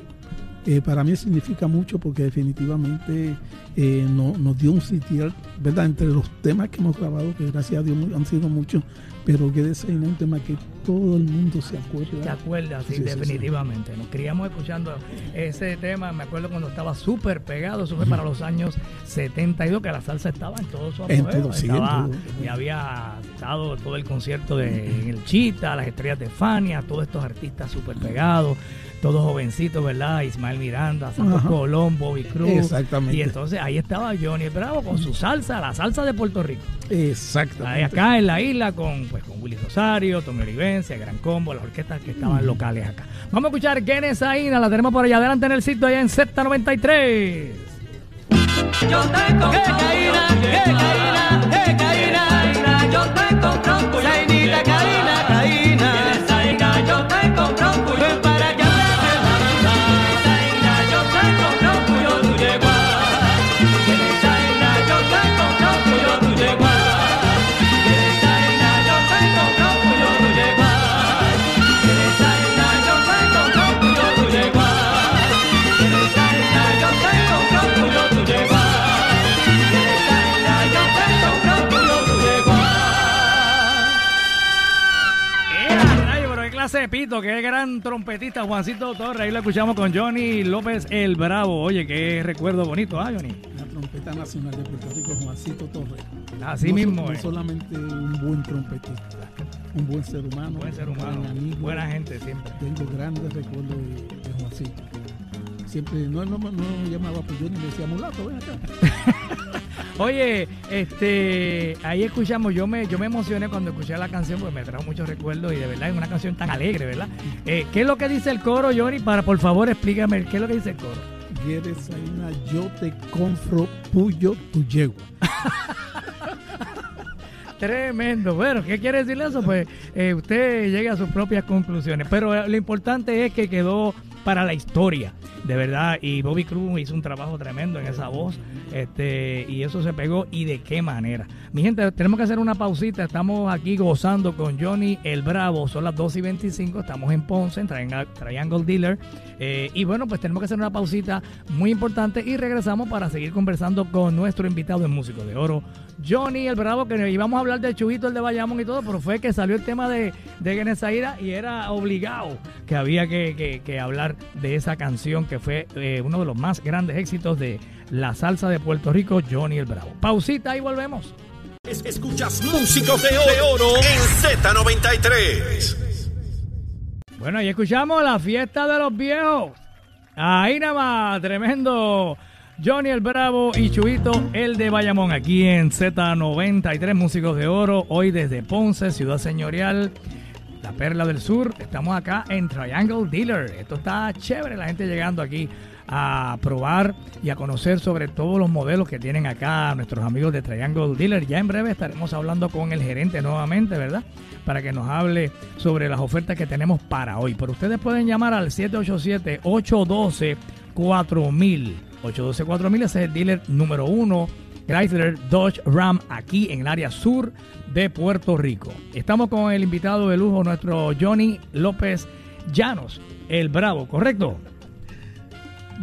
eh, para mí significa mucho porque definitivamente eh, no- nos dio un sitial, ¿verdad? Entre los temas que hemos grabado, que gracias a Dios han sido muchos, pero que es un tema que todo el mundo se acuerda. ¿Te acuerdas? Sí, Sí, sí, sí. definitivamente. Nos criamos escuchando ese tema. Me acuerdo cuando estaba súper pegado. Eso fue para los años 72, que la salsa estaba en todo su En apogeo. todo, sí, en Estaba- todo. Y había estado todo el concierto de en el Chita, las estrellas de Fania, todos estos artistas súper pegados, todos jovencitos, ¿verdad? Ismael Miranda, Santos Ajá. Colón, Bobby Cruz. Exactamente. Y entonces ahí estaba Johnny Bravo con su salsa, la salsa de Puerto Rico. Exactamente. Ahí acá en la isla con, pues, con Willy Rosario, Tommy Olivencia, Gran Combo, las orquestas que estaban locales acá. Vamos a escuchar Genes Aina, la tenemos por allá adelante en el sitio allá en Z93. Yo te compro ¡Qué caína, qué caína, qué caína! Yo te compro pero qué clase de pito! ¡Qué gran trompetista Juancito Torres! Ahí lo escuchamos con Johnny López el Bravo. Oye, qué recuerdo bonito, ¿ah, Johnny? La trompeta nacional de Puerto Rico, Juancito Torres. Así no, mismo No solamente un buen trompetista, un buen ser humano, Buen ser humano, buen amigo. buena gente siempre. Tengo grandes recuerdos de, de Juancito. Siempre, no, no, no me llamaba yo ni me decía, mulato, ven acá. Oye, este, ahí escuchamos, yo me, yo me emocioné cuando escuché la canción porque me trajo muchos recuerdos y de verdad es una canción tan alegre, ¿verdad? Eh, ¿Qué es lo que dice el coro, Johnny? Para, por favor, explícame, ¿qué es lo que dice el coro? Quieres yo te compro puyo tu yegua. Tremendo. Bueno, ¿qué quiere decir eso? Pues eh, usted llega a sus propias conclusiones. Pero eh, lo importante es que quedó para la historia, de verdad. Y Bobby Cruz hizo un trabajo tremendo en esa voz. Este, y eso se pegó. ¿Y de qué manera? Mi gente, tenemos que hacer una pausita. Estamos aquí gozando con Johnny el Bravo. Son las 2 y 25. Estamos en Ponce, en Triangle, Dealer. Eh, y bueno, pues tenemos que hacer una pausita muy importante. Y regresamos para seguir conversando con nuestro invitado en Músico de Oro, Johnny el Bravo, que íbamos a hablar de Chubito, el de Bayamón y todo, pero fue que salió el tema de, de Genesaira y era obligado que había que, que- que hablar de esa canción que fue eh, uno de los más grandes éxitos de la salsa de Puerto Rico, Johnny el Bravo. Pausita y volvemos. Es- Escuchas Músicos de Oro, de Oro en Z93. Bueno, y escuchamos la fiesta de los viejos. Ahí nada más, tremendo. Johnny el Bravo y Chuito el de Bayamón, aquí en Z93 Músicos de Oro, hoy desde Ponce, Ciudad Señorial, la Perla del Sur. Estamos acá en Triangle Dealer. Esto está chévere, la gente llegando aquí a probar y a conocer sobre todos los modelos que tienen acá nuestros amigos de Triangle Dealer. Ya en breve estaremos hablando con el gerente nuevamente, ¿verdad? Para que nos hable sobre las ofertas que tenemos para hoy. Pero ustedes pueden llamar al 787-812-4000. 812-4000 ese es el dealer número uno. Chrysler Dodge Ram aquí en el área sur de Puerto Rico. Estamos con el invitado de lujo, nuestro Johnny López Llanos, el Bravo, ¿correcto?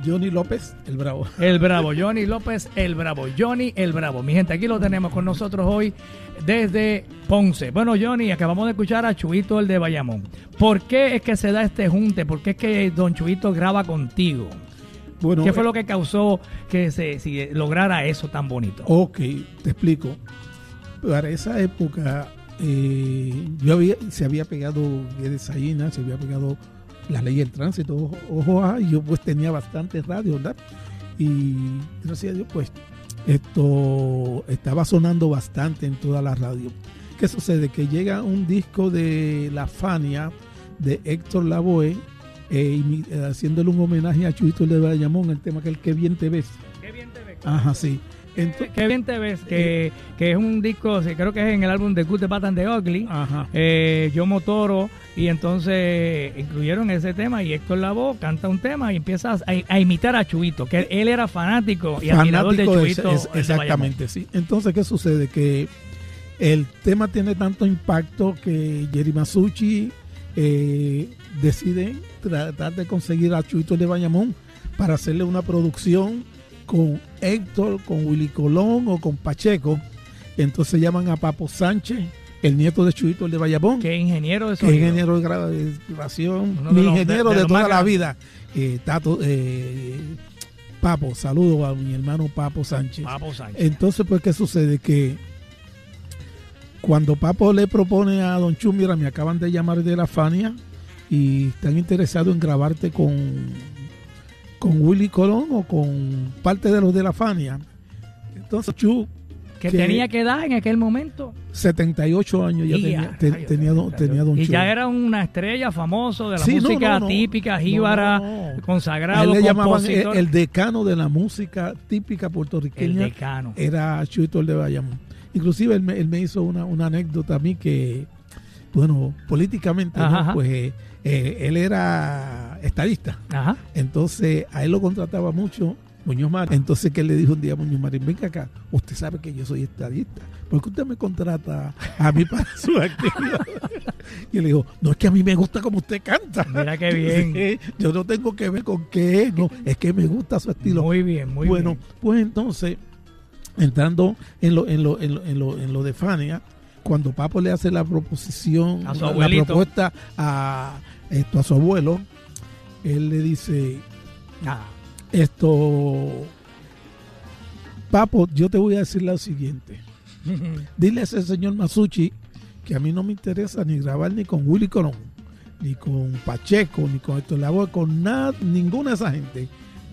Johnny López, el Bravo. El Bravo, Johnny López, el Bravo, Johnny el Bravo. Mi gente, aquí lo tenemos con nosotros hoy desde Ponce. Bueno, Johnny, acabamos de escuchar a Chuito el de Bayamón. ¿Por qué es que se da este junte? ¿Por qué es que Don Chuito graba contigo? Bueno, ¿Qué fue eh, lo que causó que se si lograra eso tan bonito? Ok, te explico. Para esa época, eh, yo había, se había pegado de Saína, se había pegado la ley del tránsito, ojo, ojo, ah, y yo pues tenía bastante radio, ¿verdad? Y gracias a Dios, pues esto estaba sonando bastante en toda la radio. ¿Qué sucede? Que llega un disco de La Fania de Héctor Lavoe, eh, eh, haciéndole un homenaje a Chuito el de Bayamón, el tema que el que bien te ves. Qué bien te ves. Ajá, sí. Ento- Qué bien te ves, que, que es un disco, creo que es en el álbum de Good, and the Ugly. ajá. eh, Yo Motoro y entonces incluyeron ese tema y Héctor Lavoe canta un tema y empieza a, a imitar a Chuito, que él era fanático y admirador de fanático de Chuito. es- de exactamente, sí. Entonces, ¿qué sucede? Que el tema tiene tanto impacto que Jerry Masucci eh, decide tratar de conseguir a Chuito de Bayamón para hacerle una producción con Héctor, con Willy Colón o con Pacheco. Entonces llaman a Papo Sánchez, el nieto de Chuito el de Bayamón, que ingeniero de que es sonido. ingeniero de gra- de grabación, mi de- ingeniero de toda la vida. Eh, Tato, eh, Papo, saludo a mi hermano Papo Sánchez. Papo Sánchez. Entonces, pues, ¿qué sucede? Que cuando Papo le propone a Don Chu, mira, me acaban de llamar de la Fania y están interesados en grabarte con, con Willy Colón o con parte de los de la Fania. Entonces, Chu, que que- tenía que dar en aquel momento. 78 años ya tenía, te- tenía, don, tenía Don Y Chu. ya era una estrella famoso de la Sí, música no, no. típica, jíbara, no, consagrado, él le llamaban el, el decano de la música típica El puertorriqueña. decano. era Chuito el de Bayamón. Inclusive él me, él me hizo una, una anécdota a mí que, bueno, políticamente, ¿no? Pues eh, eh, él era estadista. Ajá. Entonces a él lo contrataba mucho Muñoz Marín. Entonces que él le dijo un día a Muñoz Marín, venga acá, usted sabe que yo soy estadista. ¿Por qué usted me contrata a mí para su actividad? y él dijo, no es que a mí me gusta como usted canta. Mira qué bien. Yo no tengo que ver con qué es, no, es que me gusta su estilo Muy bien, muy bueno, bien. pues entonces, entrando en lo, en lo, en lo, en lo, en lo de Fania, cuando Papo le hace la proposición, A su la- propuesta a esto a su abuelo, él le dice Ah, esto Papo, yo te voy a decir lo siguiente. Dile a ese señor Masucci que a mí no me interesa ni grabar ni con Willy Colón, ni con Pacheco, ni con esto Lavoe, con nada, ninguna de esa gente.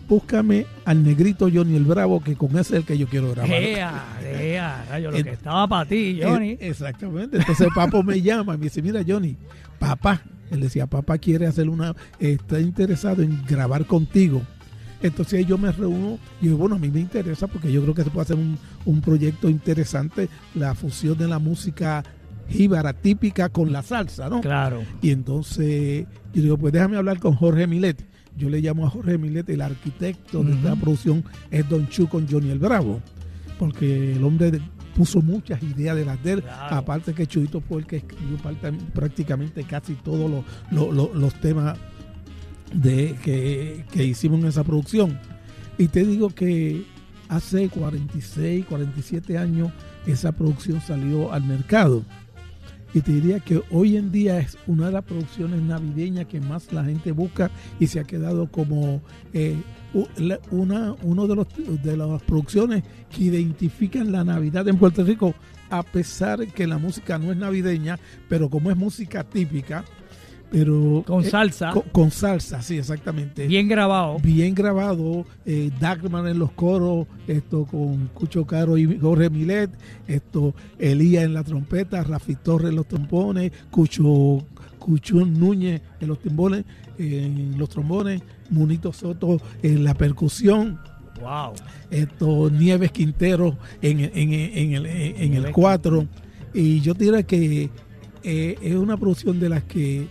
Búscame al negrito Johnny el Bravo, que con ese es el que yo quiero grabar. ea, ea, rayo, lo El- que estaba para ti, Johnny. Eh, exactamente. Entonces Papo me llama y me dice, mira Johnny, papá, él decía, papá quiere hacer una, está interesado en grabar contigo. Entonces yo me reúno y digo, bueno, a mí me interesa porque yo creo que se puede hacer un, un proyecto interesante, la fusión de la música jíbara típica con la salsa, ¿no? Claro. Y entonces yo digo, pues déjame hablar con Jorge Milet. Yo le llamo a Jorge Milet, el arquitecto de esta producción es Don Chu con Johnny el Bravo, porque el hombre de- puso muchas ideas de las de él, Claro. aparte que Chuito fue el que escribió parte- prácticamente casi todos los, los- los- los temas de, que, que hicimos en esa producción. Y te digo que hace 46, 47 años esa producción salió al mercado. Y te diría que hoy en día es una de las producciones navideñas que más la gente busca y se ha quedado como eh, una uno de los de las producciones que identifican la Navidad en Puerto Rico, a pesar que la música no es navideña, pero como es música típica, pero Con eh, salsa. con, con salsa, sí, exactamente. Bien grabado. Bien grabado, eh, Dagmar en los coros, esto con Cucho Caro y Jorge Milet, esto Elías en la trompeta, Rafi Torres en los trombones, Cucho, Cucho Núñez en los timbones, en los trombones, Munito Soto en la percusión, Wow. esto Nieves Quintero en, en- en el, en el Nieves 4 y yo diría que eh, es una producción de las que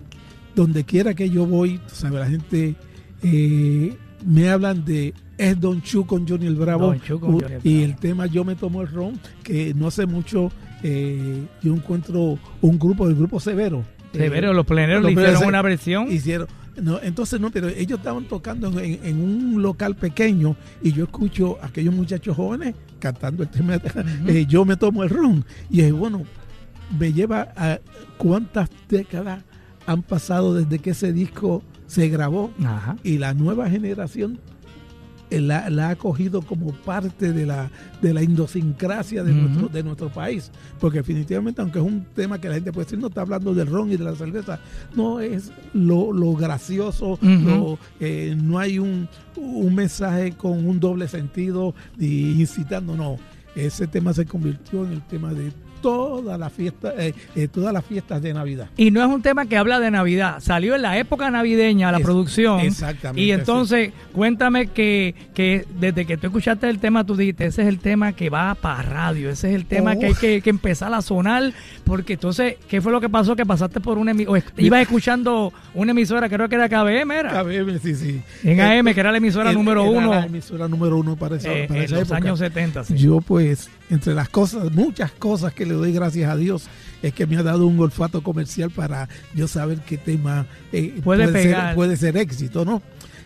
donde quiera que yo voy, tú sabes, la gente eh, me hablan de es Don Chu con Johnny el Bravo Don Chu con Johnny el y Bravo. el tema Yo me tomo el ron, que no hace mucho eh, yo encuentro un grupo, el grupo Severo. Severo, Eh, los pleneros los le hicieron pleneros una versión. hicieron no entonces no pero ellos estaban tocando en, en un local pequeño y yo escucho a aquellos muchachos jóvenes cantando el tema de, eh, yo me tomo el ron y es bueno me lleva a cuántas décadas han pasado desde que ese disco se grabó Ajá. y la nueva generación eh, la, la ha cogido como parte de la, de la idiosincrasia de, nuestro, de nuestro país. Porque definitivamente, aunque es un tema que la gente puede decir, no está hablando del ron y de la cerveza, no es lo, lo gracioso, lo, eh, no hay un, un mensaje con un doble sentido y incitando, no. Ese tema se convirtió en el tema de toda la fiesta, eh, eh, todas las fiestas de Navidad. Y no es un tema que habla de Navidad. Salió en la época navideña la Es- producción. exactamente, Y entonces, cuéntame que, que desde que tú escuchaste el tema, tú dijiste, ese es el tema que va para radio. Ese es el tema Oh. que hay que, que empezar a sonar. Porque entonces, ¿qué fue lo que pasó? Que pasaste por una emisora. Ibas escuchando una emisora, creo que era KBM, era. KBM, sí, sí. En Eh, AM, que era la emisora número uno. La emisora número uno para esa, eh, para en esa los época. años 70. sí. Yo pues, entre las cosas, muchas cosas que le doy gracias a Dios, es que me ha dado un olfato comercial para yo saber qué tema eh, Puede ser, puede ser éxito, ¿no?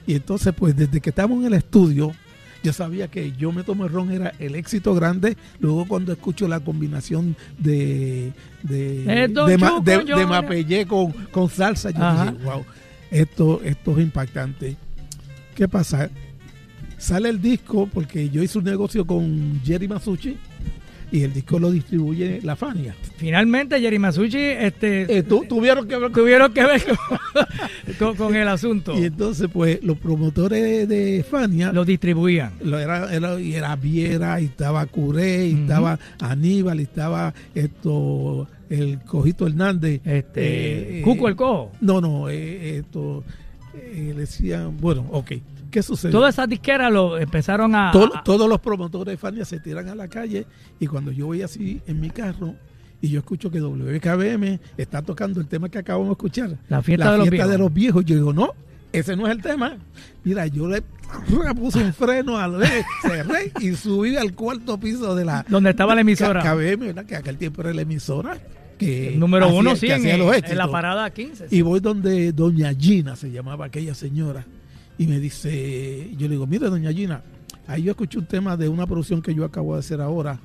Y entonces pues desde que estamos en el estudio, yo sabía que yo me tomo el ron era el éxito grande. Luego cuando escucho la combinación de de, de, ma- Chuco, de- yo- de Mapellé con, con salsa, yo Ajá. dije, wow, esto, esto es impactante. ¿Qué pasa? Sale el disco porque yo hice un negocio con Jerry Masucci y el disco lo distribuye la Fania. Finalmente, Jerry Masucci este, Eh, tu- tuvieron que ver con- tuvieron que ver con, con- con el asunto. Y entonces, pues, los promotores de Fania Lo distribuían. lo era, era, y era Viera, y estaba Curé, y Ujú. estaba Aníbal, y estaba esto el Cojito Hernández. Este, Eh, Cuco el Cojo. No, no, eh, esto eh, le decían, bueno, ok, ¿qué sucede? Todas esas disqueras lo empezaron a. Todos los promotores de Fania se tiran a la calle y cuando yo voy así en mi carro y yo escucho que WKBM está tocando el tema que acabamos de escuchar, La fiesta de los fiesta de los viejos, yo digo, no, ese no es el tema. Mira, yo le puse un freno al rey, cerré y subí al cuarto piso de la Donde estaba la emisora. KBM, ¿verdad? que aquel tiempo era la emisora. Que el número hacía- uno, sí, en, la parada 15. sí. Y voy donde doña Gina, se llamaba aquella señora, y me dice, yo le digo, mire doña Gina, ahí yo escuché un tema de una producción que yo acabo de hacer ahora,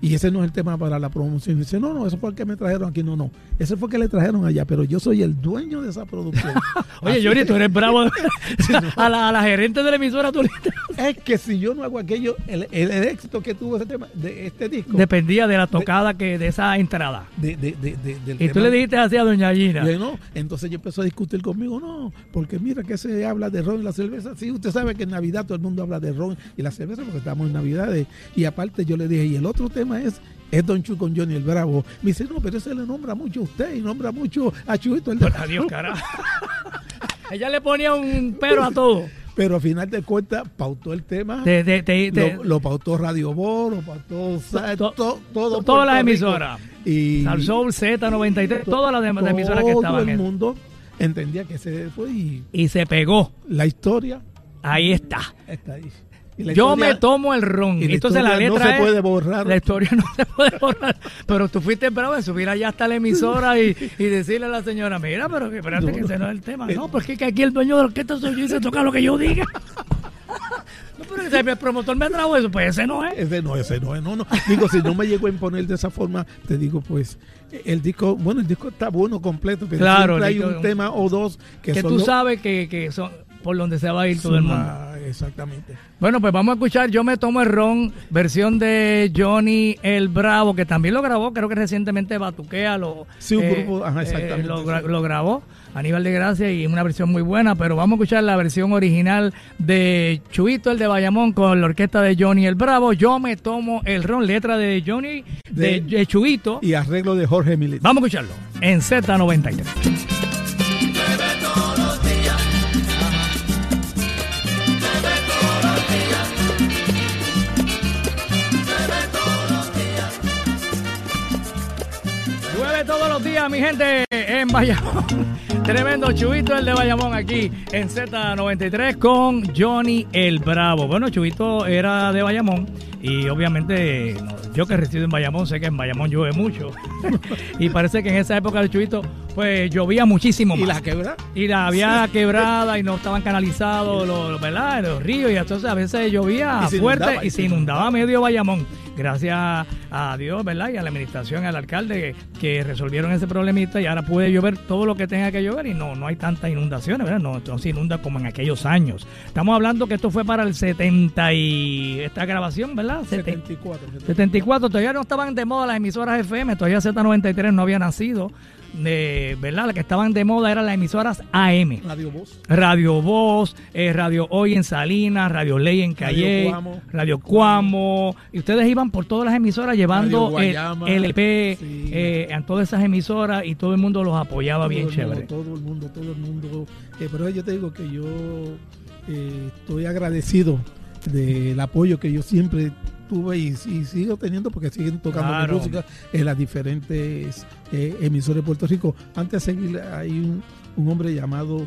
y ese no es el tema para la promoción. Y dice, no, no, eso fue el que me trajeron aquí, no, no, ese fue el que le trajeron allá, pero yo soy el dueño de esa producción. Oye, que- tú eres bravo. a, la, a la gerente de la emisora tú le- Es que si yo no hago aquello, el, el- el éxito que tuvo ese tema, de este disco, dependía de la tocada que de esa entrada. de, de, de, de- del Y tú le dijiste así a Doña Gina. Y no. Entonces yo empezó a discutir conmigo, no, porque mira que se habla de ron y la cerveza. Sí, usted sabe que en Navidad todo el mundo habla de ron y la cerveza porque estamos en Navidades. Y aparte yo le dije, y el otro tema es, es Don Chu con Johnny el Bravo. Me dice, no, pero ese le nombra mucho a usted y nombra mucho a Chuito. El Adiós, carajo. Ella le ponía un pero a todo. Pero al final de cuentas pautó el tema. Te- te- te- te- lo, lo pautó Radio Bo, lo pautó sa- To- to- todo todas las Rico. emisoras. Y Salsoul, Z93, todas las demás emisoras que todo estaban. el en- mundo entendía que ese fue y Y se pegó. la historia Ahí está. está ahí. Yo historia- me tomo el ron. y la Entonces la letra no se es- puede borrar. La historia no se puede borrar. Pero tú fuiste bravo en subir allá hasta la emisora y, y decirle a la señora, mira, pero que espérate No, que ese no es el tema. Eh, No, porque es que aquí el dueño de la orquesta soy yo y se toca lo que yo diga. No, pero ese el promotor me trajo eso, pues ese no es. Ese no, ese no, no, no. Digo, si no me llegó a imponer de esa forma, te digo, pues, el disco, bueno, el disco está bueno, completo, pero Claro, siempre hay un tema o dos que, Que son tú los- sabes que, que son por donde se va a ir todo el mundo. Exactamente. Bueno, pues vamos a escuchar Yo me tomo el ron, versión de Johnny el Bravo, que también lo grabó, creo que recientemente Batuquea lo, Sí, un grupo, ajá, exactamente, lo, sí. lo grabó, Aníbal de Gracia, y una versión muy buena, pero vamos a escuchar la versión original de Chuito el de Bayamón con la orquesta de Johnny el Bravo. Yo me tomo el ron, letra de Johnny, de, De- de Chuito. Y arreglo de Jorge Milito. Vamos a escucharlo en Z93. Los días, mi gente, en Bayamón. Tremendo chubito el de Bayamón aquí en Z93 con Johnny el Bravo. Bueno, Chubito era de Bayamón y obviamente yo que resido en Bayamón sé que en Bayamón llueve mucho. y parece que en esa época de Chubito pues llovía muchísimo más. ¿Y la quebra? Y la había quebrada y no estaban canalizados los, ¿verdad? los ríos y entonces a veces llovía Y fuerte inundaba, y se inundaba medio Bayamón. Gracias a Dios, ¿verdad? Y a la administración, al alcalde que resolvieron ese problemita y ahora puede llover todo lo que tenga que llover y no, no hay tantas inundaciones, ¿verdad? No, no se inunda como en aquellos años. Estamos hablando que esto fue para el 70 y esta grabación, ¿verdad? Seten- 74. 74, todavía no estaban de moda las emisoras FM, todavía Z93 no había nacido, de, ¿verdad? Las que estaban de moda eran las emisoras AM. Radio Voz. Radio Voz, eh, Radio Hoy en Salinas, Radio Ley en Calle, Radio Cuamo. Radio Cuamo. Y ustedes iban por todas las emisoras llevando el. LP Sí. eh, a todas esas emisoras y todo el mundo los apoyaba bien mundo, chévere. todo el mundo, todo el mundo. Eh, pero yo te digo que yo estoy agradecido del apoyo que yo siempre tuve y, y sigo teniendo porque siguen tocando mi música en las diferentes eh, emisoras de Puerto Rico. Antes de seguir, hay un, un hombre llamado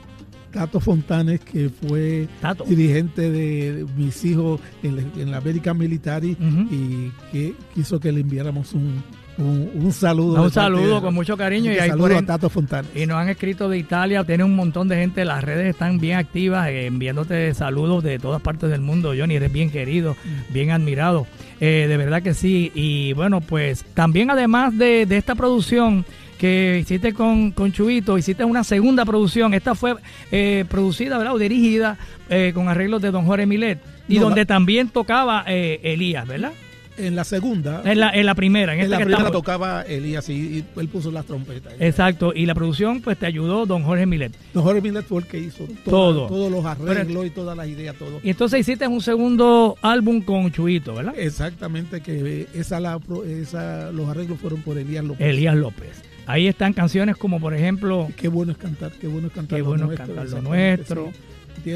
Tato Fontanes que fue Tato. dirigente de mis hijos en, la- en la American Military y que quiso que le enviáramos un, un, un saludo. Un saludo de- con mucho cariño y ahí saludo a Tato Fontanes. Y nos han escrito de Italia, tiene un montón de gente, las redes están bien activas, eh, enviándote saludos de todas partes del mundo, Johnny, eres bien querido, bien admirado, Eh, de verdad que sí. Y bueno, pues también además de, de esta producción que hiciste con, con Chubito, hiciste una segunda producción, esta fue eh, producida, ¿verdad? O dirigida eh, con arreglos de Don Jorge Milet, y No, donde también tocaba eh, Elías, ¿verdad? En la segunda, En la, en la primera, en, en esta la que primera estamos- tocaba Elías y, y él puso las trompetas. Exacto, y la producción pues te ayudó Don Jorge Milet. Don Jorge Millet fue el que hizo todo, Todo. todos los arreglos y todas las ideas, todo. Y entonces hiciste un segundo álbum con Chuito, ¿verdad? Exactamente, que esa, la, esa los arreglos fueron por Elías López. Elías López. Ahí están canciones como por ejemplo, Qué bueno es cantar, qué bueno es cantar Qué bueno es cantar lo nuestro.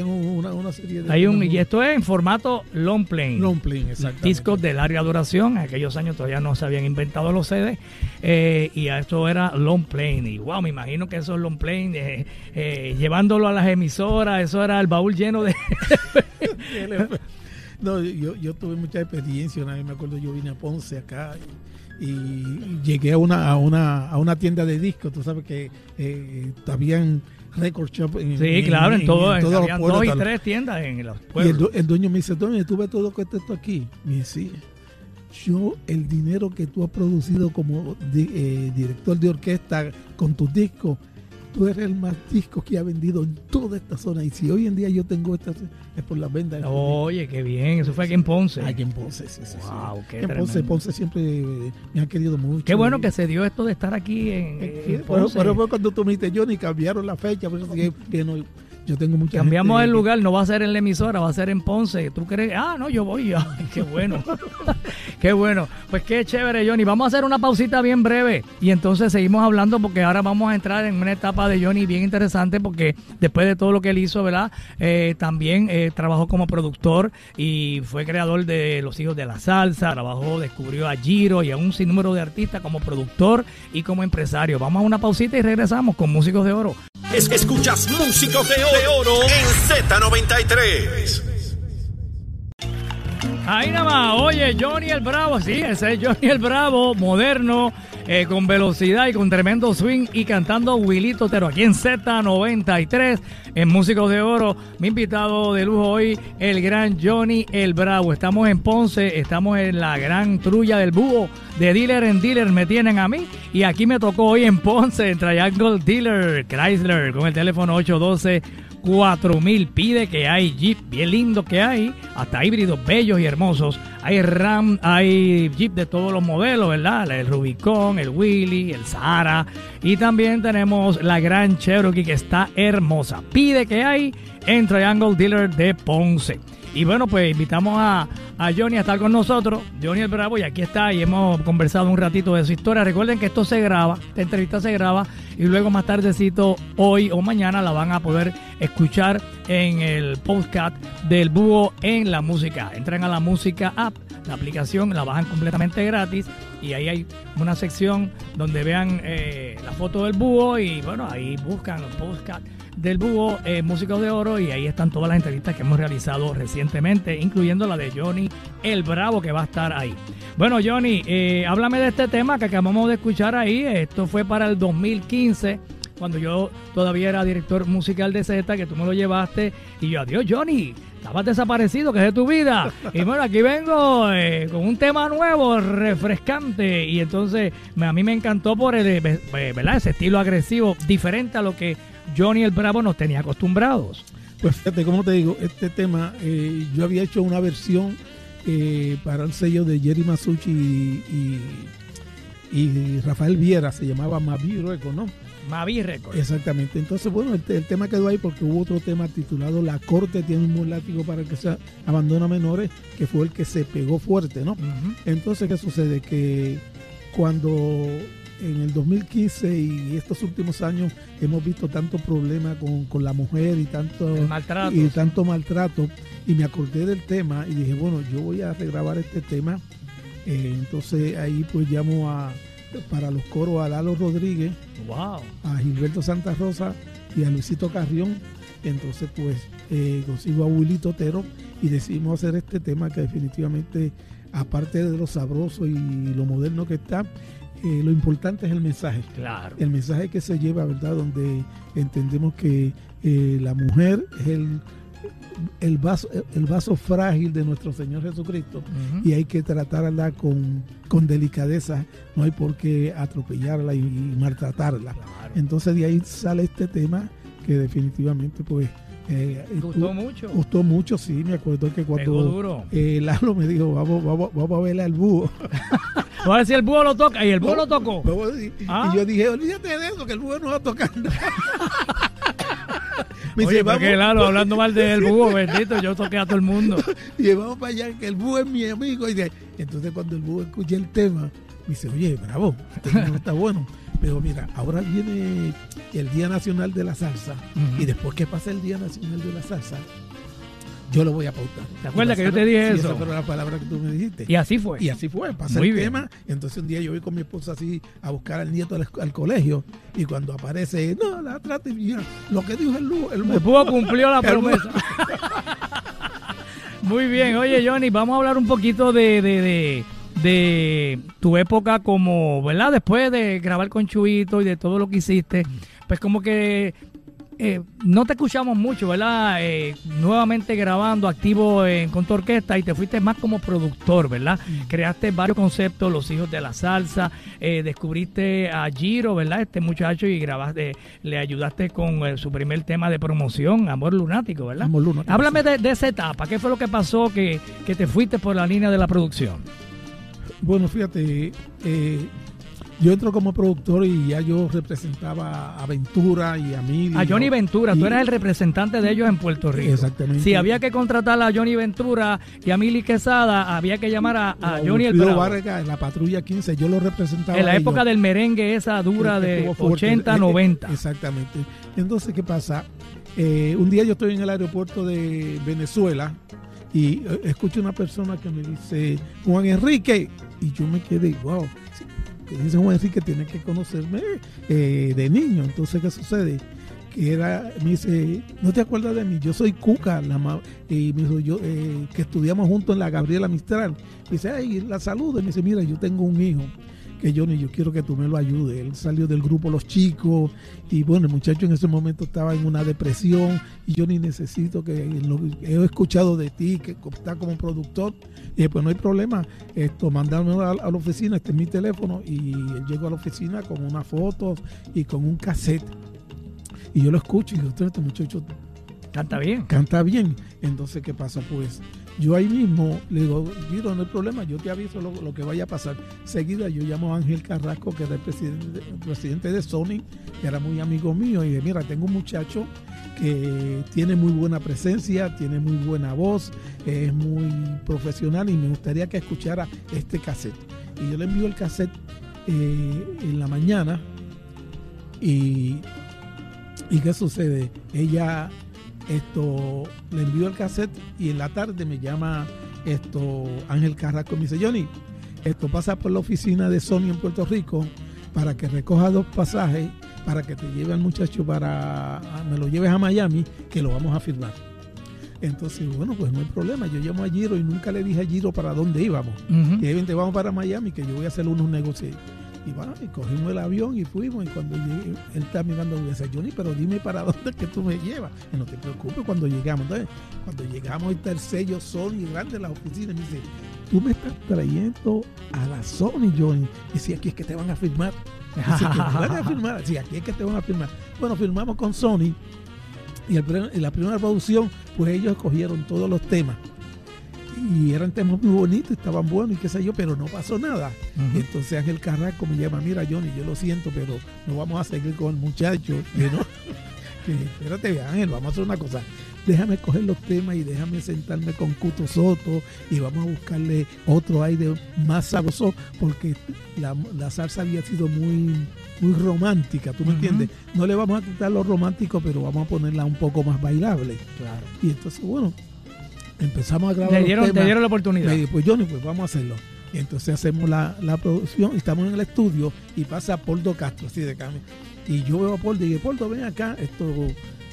una, una serie de... hay un y esto es en formato long plane. Long playing, exactamente. Discos de larga duración, en aquellos años todavía no se habían inventado los CDs eh, y esto era long plane y wow, me imagino que esos long plane eh, eh, llevándolo a las emisoras, eso era el baúl lleno de No, yo, yo tuve mucha experiencia. Una vez me acuerdo, yo vine a Ponce acá y, y llegué a una, a, una, a una tienda de discos. Tú sabes que eh, habían record shop en, Sí, claro, en, todo, en, todos los pueblos, dos y tres tiendas en los Y el, pueblos. el dueño me dice, Tony, tú ves todo esto aquí. Me dice, sí. Yo, el dinero que tú has producido como di- eh, director de orquesta con tus discos, tú eres el más disco que ha vendido en toda esta zona. Y si hoy en día yo tengo esta, es por la venta de estos discos. Oye, qué bien, eso fue aquí en Ponce. Aquí en Ponce, sí, sí, sí. Wow, qué En Ponce. Ponce siempre eh, me han querido mucho. Qué bueno que se dio esto de estar aquí en, eh, en pero, Ponce. pero fue cuando tú me dijiste, Johnny, cambiaron la fecha. Pero que no, yo tengo mucha Cambiamos gente el que- lugar, no va a ser en la emisora, va a ser en Ponce. ¿Tú crees? Ah, no, yo voy. Ay, qué bueno. qué bueno. Pues qué chévere, Johnny. Vamos a hacer una pausita bien breve y entonces seguimos hablando porque ahora vamos a entrar en una etapa de Johnny bien interesante porque después de todo lo que él hizo, ¿verdad? Eh, también eh, trabajó como productor y fue creador de Los Hijos de la Salsa. Trabajó, descubrió a Giro y a un sinnúmero de artistas como productor y como empresario. Vamos a una pausita y regresamos con Músicos de Oro. Es- escuchas Músicos de Oro, de Oro en Z93. Ahí nada más, oye, Johnny el Bravo, sí, ese es Johnny el Bravo, moderno, eh, con velocidad y con tremendo swing y cantando Wilito Otero aquí en Z93, en Músicos de Oro. Mi invitado de lujo hoy, el gran Johnny el Bravo. Estamos en Ponce, estamos en la gran trulla del búho, de dealer en dealer me tienen a mí. Y aquí me tocó hoy en Ponce, en Triangle Dealer Chrysler, con el teléfono 812. 4000. Pide que hay Jeep bien lindo que hay, hasta híbridos bellos y hermosos. Hay Ram, hay Jeep de todos los modelos, ¿verdad? El Rubicon, el Willy, el Sahara. Y también tenemos la Gran Cherokee que está hermosa. Pide que hay en Triangle Dealer de Ponce. Y bueno, pues invitamos a, a, Johnny a estar con nosotros, Johnny el Bravo, y aquí está, y hemos conversado un ratito de su historia. Recuerden que esto se graba, esta entrevista se graba, y luego más tardecito, hoy o mañana, la van a poder escuchar en el podcast del Búho en la música. Entran a la música app, la aplicación, la bajan completamente gratis, y ahí hay una sección donde vean eh, la foto del búho, y bueno, ahí buscan el podcast del Búho, eh, Músicos de Oro, y ahí están todas las entrevistas que hemos realizado recientemente, incluyendo la de Johnny el Bravo, que va a estar ahí. Bueno, Johnny, eh, háblame de este tema que acabamos de escuchar ahí. Esto fue para el 2015, cuando yo todavía era director musical de Z, que tú me lo llevaste, y yo, adiós, Johnny. Estabas desaparecido, que es de tu vida. Y bueno, aquí vengo eh, con un tema nuevo, refrescante. Y entonces a mí me encantó por el, ¿verdad? ese estilo agresivo, diferente a lo que Johnny el Bravo nos tenía acostumbrados. Pues fíjate, como te digo, este tema, eh, yo había hecho una versión eh, para el sello de Jerry Masucci y, y, y, Rafael Viera, se llamaba Mavi Record, ¿no? Mavi. Exactamente. Entonces, bueno, el, el, tema quedó ahí porque hubo otro tema titulado La Corte tiene un buen látigo para que se abandona menores, que fue el que se pegó fuerte, ¿no? Uh -huh. Entonces, ¿qué sucede? Que cuando en el 2015 y estos últimos años hemos visto tanto problema con, con la mujer y tanto maltrato, y tanto maltrato. Y me acordé del tema y dije bueno yo voy a regrabar este tema. Eh, entonces ahí pues llamo a para los coros a Lalo Rodríguez wow. a Gilberto Santa Rosa y a Luisito Carrión. Entonces pues eh, consigo a Wilito Otero y decidimos hacer este tema que definitivamente aparte de lo sabroso y lo moderno que está eh, lo importante es el mensaje. Claro. El mensaje que se lleva, ¿verdad? Donde entendemos que eh, la mujer es el, el, vaso, el vaso frágil de nuestro Señor Jesucristo uh -huh. y hay que tratarla con, con, delicadeza. No hay por qué atropellarla y, y maltratarla. Claro. Entonces de ahí sale este tema que definitivamente pues... Eh, gustó mucho. Gustó mucho, sí. Me acuerdo que cuando eh, Lalo me dijo, vamos, vamos, vamos a verle al búho. a ver si el búho lo toca. Y el búho lo tocó. Y, ¿Ah? y yo dije, olvídate de eso, que el búho no va a tocar. Me Oye, dice, porque Lalo, hablando mal del búho, bendito, yo toqué a todo el mundo. y vamos para allá, que el búho es mi amigo. Y de, entonces cuando el búho escuché el tema, me dice, oye, bravo, este tema está bueno. Pero mira, ahora viene el Día Nacional de la Salsa uh -huh. y después que pasa el Día Nacional de la Salsa, yo lo voy a pautar. ¿Te acuerdas que yo te dije sí, eso? Esa fue la palabra que tú me dijiste. Y así fue. Y así fue, pasa Muy el bien. tema. Entonces un día yo voy con mi esposa así a buscar al nieto al, al colegio y cuando aparece, no, la trata y mira, lo que dijo el Lugo. El, el búho cumplió la promesa. Muy bien, oye Johnny, vamos a hablar un poquito de, de, de de tu época como, ¿verdad? Después de grabar con Chuito y de todo lo que hiciste, pues como que eh, no te escuchamos mucho, ¿verdad? Eh, nuevamente grabando, activo en, con tu orquesta y te fuiste más como productor, ¿verdad? Mm. Creaste varios conceptos, Los Hijos de la Salsa, eh, descubriste a Giro, ¿verdad? Este muchacho y grabaste, le ayudaste con eh, su primer tema de promoción, Amor Lunático, ¿verdad? Amor Lunático. Háblame de, de, esa etapa, ¿qué fue lo que pasó que, que te fuiste por la línea de la producción? Bueno, fíjate, eh, yo entro como productor y ya yo representaba a Ventura y a Mili. A Johnny Ventura, y, tú eras el representante de ellos en Puerto Rico. Exactamente. Si había que contratar a Johnny Ventura y a Mili Quesada, había que llamar a, a Johnny el Bravo. Vargas, en la patrulla 15, yo lo representaba. En la época del merengue esa dura de 80, 90. Exactamente. Entonces, ¿qué pasa? Eh, un día yo estoy en el aeropuerto de Venezuela y escucho una persona que me dice, Juan Enrique, y yo me quedé, wow, dice Juan Enrique, tiene que conocerme eh, de niño. Entonces, ¿qué sucede? Que era, me dice, ¿no te acuerdas de mí? Yo soy Cuca, la y me dijo, yo, eh, que estudiamos juntos en la Gabriela Mistral. Y dice, ay, la saludo. Y me dice, mira, yo tengo un hijo que Johnny, yo quiero que tú me lo ayudes. Él salió del grupo Los Chicos y bueno, el muchacho en ese momento estaba en una depresión y yo ni necesito que lo, he escuchado de ti, que está como productor. Y dije, pues no hay problema, esto, mandarme a, a, la oficina, este es mi teléfono y él llegó a la oficina con una foto y con un cassette. Y yo lo escucho y digo, este muchacho Canta bien. canta bien. Entonces, ¿qué pasa? Pues yo ahí mismo le digo, Giro, no hay problema, yo te aviso lo, que vaya a pasar. Seguida yo llamo a Ángel Carrasco, que era el presidente, el presidente de Sony, que era muy amigo mío, y dije, mira, tengo un muchacho que tiene muy buena presencia, tiene muy buena voz, es muy profesional y me gustaría que escuchara este cassette. Y yo le envío el cassette eh, en la mañana y, ¿y qué sucede? Ella esto le envío el cassette y en la tarde me llama esto Ángel Carrasco y me dice Johnny esto pasa por la oficina de Sony en Puerto Rico para que recoja dos pasajes para que te lleve al muchacho para me lo lleves a Miami que lo vamos a firmar. Entonces bueno pues no hay problema yo llamo a Giro y nunca le dije a Giro para dónde íbamos. Y ahí vente vamos para Miami que yo voy a hacer unos negocios y bueno, y cogimos el avión y fuimos. Y cuando llegué, él está mirando y dice, Johnny, pero dime para dónde es que tú me llevas. Y no te preocupes cuando llegamos. Entonces, cuando llegamos, está el sello Sony grande en la oficina. Y me dice, tú me estás trayendo a la Sony, Johnny. Y si aquí es que te van a firmar. Dice, "¿Que me van a firmar. Sí, aquí es que te van a firmar. Bueno, firmamos con Sony. Y el en la primera producción, pues ellos escogieron todos los temas. Y eran temas muy bonitos, estaban buenos y qué sé yo, pero no pasó nada. Entonces Ángel Carrasco me llama, mira Johnny, yo lo siento, pero no vamos a seguir con el muchacho. No, que, espérate Ángel, vamos a hacer una cosa. Déjame coger los temas y déjame sentarme con Cuto Soto y vamos a buscarle otro aire más sabroso porque la, la salsa había sido muy, muy romántica, ¿tú me entiendes? No le vamos a quitar lo romántico, pero vamos a ponerla un poco más bailable. Claro. Y entonces, bueno, empezamos a grabar Le los dieron, te temas. dieron la oportunidad. Le dije, pues Johnny, pues vamos a hacerlo. Y entonces hacemos la, la producción y estamos en el estudio y pasa Poldo Castro, así de cambio. Y yo veo a Poldo y digo, Poldo, ven acá, esto,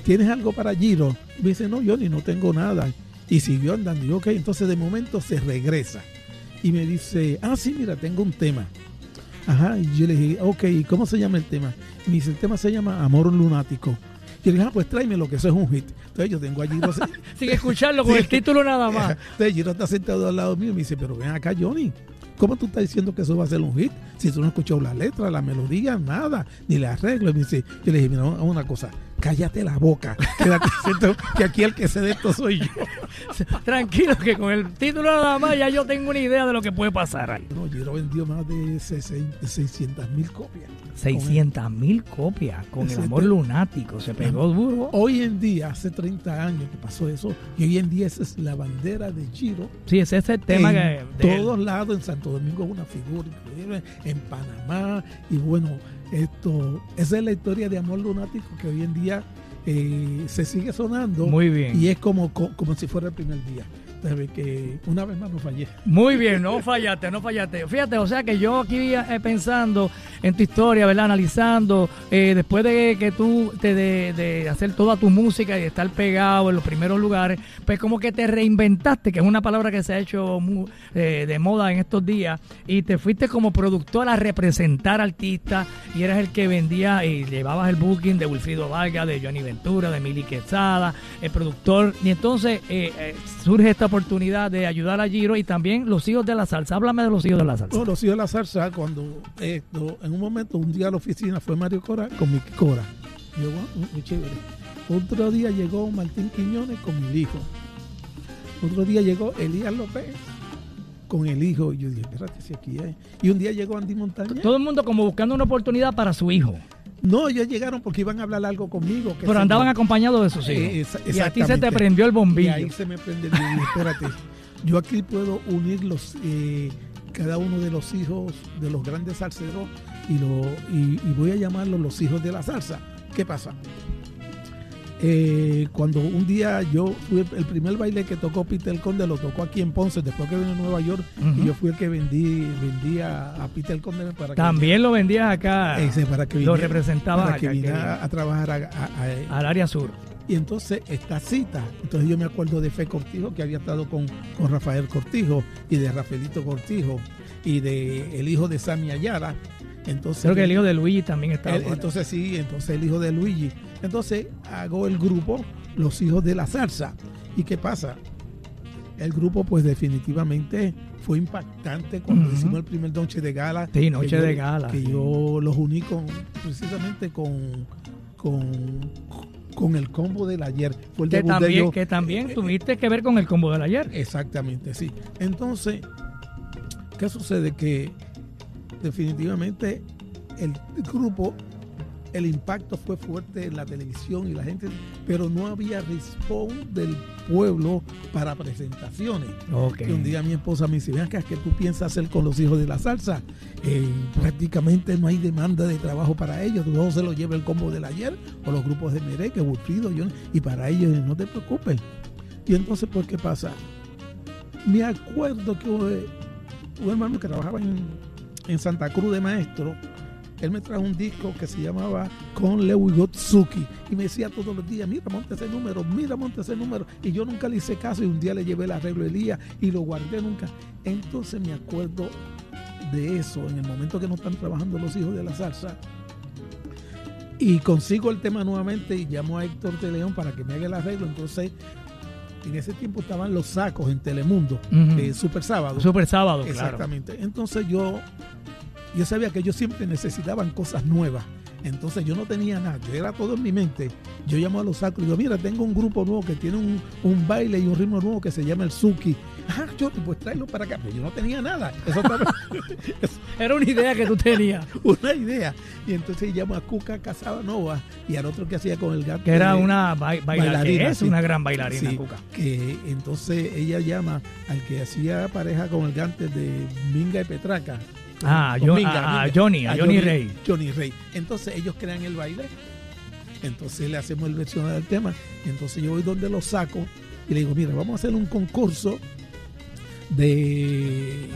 ¿tienes algo para Giro? Me dice, no, Johnny, no tengo nada. Y siguió andando. Y yo, ok, entonces de momento se regresa. Y me dice, ah, sí, mira, tengo un tema. Ajá, y yo le dije, ok, ¿y cómo se llama el tema? Y me dice, el tema se llama Amor Lunático. Y yo le dije, ah, pues tráeme lo que eso es un hit. Entonces yo tengo a Giro Sin escucharlo con el título nada más. entonces Giro está sentado al lado mío y me dice, pero ven acá, Johnny, ¿cómo tú estás diciendo que eso va a ser un hit? Si tú no has escuchado la letra, la melodía, nada, ni la arreglo. Y me dice, yo le dije, mira, una cosa, cállate la boca, quédate siento que aquí el que se de esto soy yo. Tranquilo, que con el título nada más ya yo tengo una idea de lo que puede pasar ahí. No, Giro vendió más de 600 mil copias. 600 mil copias con el amor lunático. Se pegó duro. Hoy en día, hace 30 años que pasó eso, y hoy en día esa es la bandera de Giro. Sí, ese es el tema en que. de- todos lados, en Santo Domingo es una figura increíble, en Panamá, y bueno, esto, esa es la historia de amor lunático que hoy en día eh, se sigue sonando Muy bien. y es como, co- como si fuera el primer día. Que una vez más no fallé. Muy bien, no fallaste, no fallaste. Fíjate, o sea que yo aquí eh, pensando en tu historia, ¿verdad? Analizando, eh, después de que tú te de, de hacer toda tu música y estar pegado en los primeros lugares, pues como que te reinventaste, que es una palabra que se ha hecho eh, de moda en estos días, y te fuiste como productor a representar artistas y eras el que vendía y llevabas el booking de Wilfrido Vargas, de Johnny Ventura, de Mili Quetzada, el productor, y entonces surge esta oportunidad de ayudar a Giro y también los hijos de la salsa. Háblame de los hijos de la salsa. No, los hijos de la salsa, cuando esto, en un momento, un día a la oficina fue Mario Cora con mi Cora. Yo, muy- chévere. Otro día llegó Martín Quiñones con mi hijo. Otro día llegó Elías López con el hijo. Y yo dije, espérate, si aquí hay. Y un día llegó Andy Montaña. Todo el mundo como buscando una oportunidad para su hijo, No, ellos llegaron porque iban a hablar algo conmigo. que pero andaban acompañados de sus hijos. Eh, esa- y a ti se te prendió el Y bombillo. ahí se me prende el bombillo. Espérate, yo aquí puedo unir los, eh, cada uno de los hijos de los grandes salseros y, lo, y, y voy a llamarlos los hijos de la salsa. ¿Qué pasa? Eh, cuando un día yo fui el, primer baile que tocó Peter el Conde lo tocó aquí en Ponce después que vino a Nueva York y yo fui el que vendí vendí a, Peter el Conde para que También lo vendías acá ese, para que lo representabas para que viniera que- a, trabajar a- a- a- al área sur. y entonces esta cita, entonces yo me acuerdo de Fe Cortijo, que había estado con, con Rafael Cortijo, y de Rafaelito Cortijo, y de el hijo de Sammy Ayala. Entonces, Creo que el hijo de Luigi también estaba. él- entonces sí, entonces el hijo de Luigi. Entonces hago el grupo Los Hijos de la Salsa. ¿Y qué pasa? El grupo pues definitivamente fue impactante cuando hicimos el primer Noche de Gala. Sí, Noche yo- de Gala, Que sí. yo los uní con, precisamente con, con, con el combo del ayer. Fue el Que debut de también, ellos. que también Eh, eh, tuviste que ver con el combo del ayer. Exactamente, sí. Entonces, ¿qué sucede? Que definitivamente el grupo, el impacto fue fuerte en la televisión y la gente, pero no había response del pueblo para presentaciones. Y un día mi esposa me dice, vean que ¿qué tú piensas hacer con los hijos de la salsa? Eh, prácticamente no hay demanda de trabajo para ellos, todo se lo lleva el combo del ayer o los grupos de merengue, yo, y para ellos no te preocupes. Y entonces, ¿por qué pasa? Me acuerdo que un hermano que trabajaba en, en Santa Cruz de Maestro, él me trajo un disco que se llamaba Con Lewy Gotsuki y me decía todos los días, mira, monte ese número, mira, monte ese número. Y yo nunca le hice caso y un día le llevé el arreglo Elías y lo guardé nunca. Entonces me acuerdo de eso en el momento que no están trabajando los hijos de la salsa. Y consigo el tema nuevamente y llamo a Héctor de León para que me haga el arreglo. Entonces, en ese tiempo estaban los sacos en Telemundo, de Super Sábado. Super sábado, claro. Exactamente. Entonces yo, yo sabía que ellos siempre necesitaban cosas nuevas. Entonces yo no tenía nada, yo era todo en mi mente. Yo llamo a los sacros y digo, mira, tengo un grupo nuevo que tiene un, un baile y un ritmo nuevo que se llama el Suki. Ah, yo, pues tráelo para acá. Pero yo no tenía nada. Eso estaba Era una idea que tú tenías. una idea. Y entonces llamo a Cuca Casanova y al otro que hacía con el gato. Que era una ba- bailarina. Bailarina, es sí. una gran bailarina, Sí, Cuca. que entonces ella llama al que hacía pareja con el gante de Minga y Petraca. Ah, Con yo- Minga, a- a Minga. Johnny, a Johnny Rey. Johnny Rey. Entonces ellos crean el baile. Entonces le hacemos el versión del tema. Entonces yo voy donde lo saco y le digo, mira, vamos a hacer un concurso de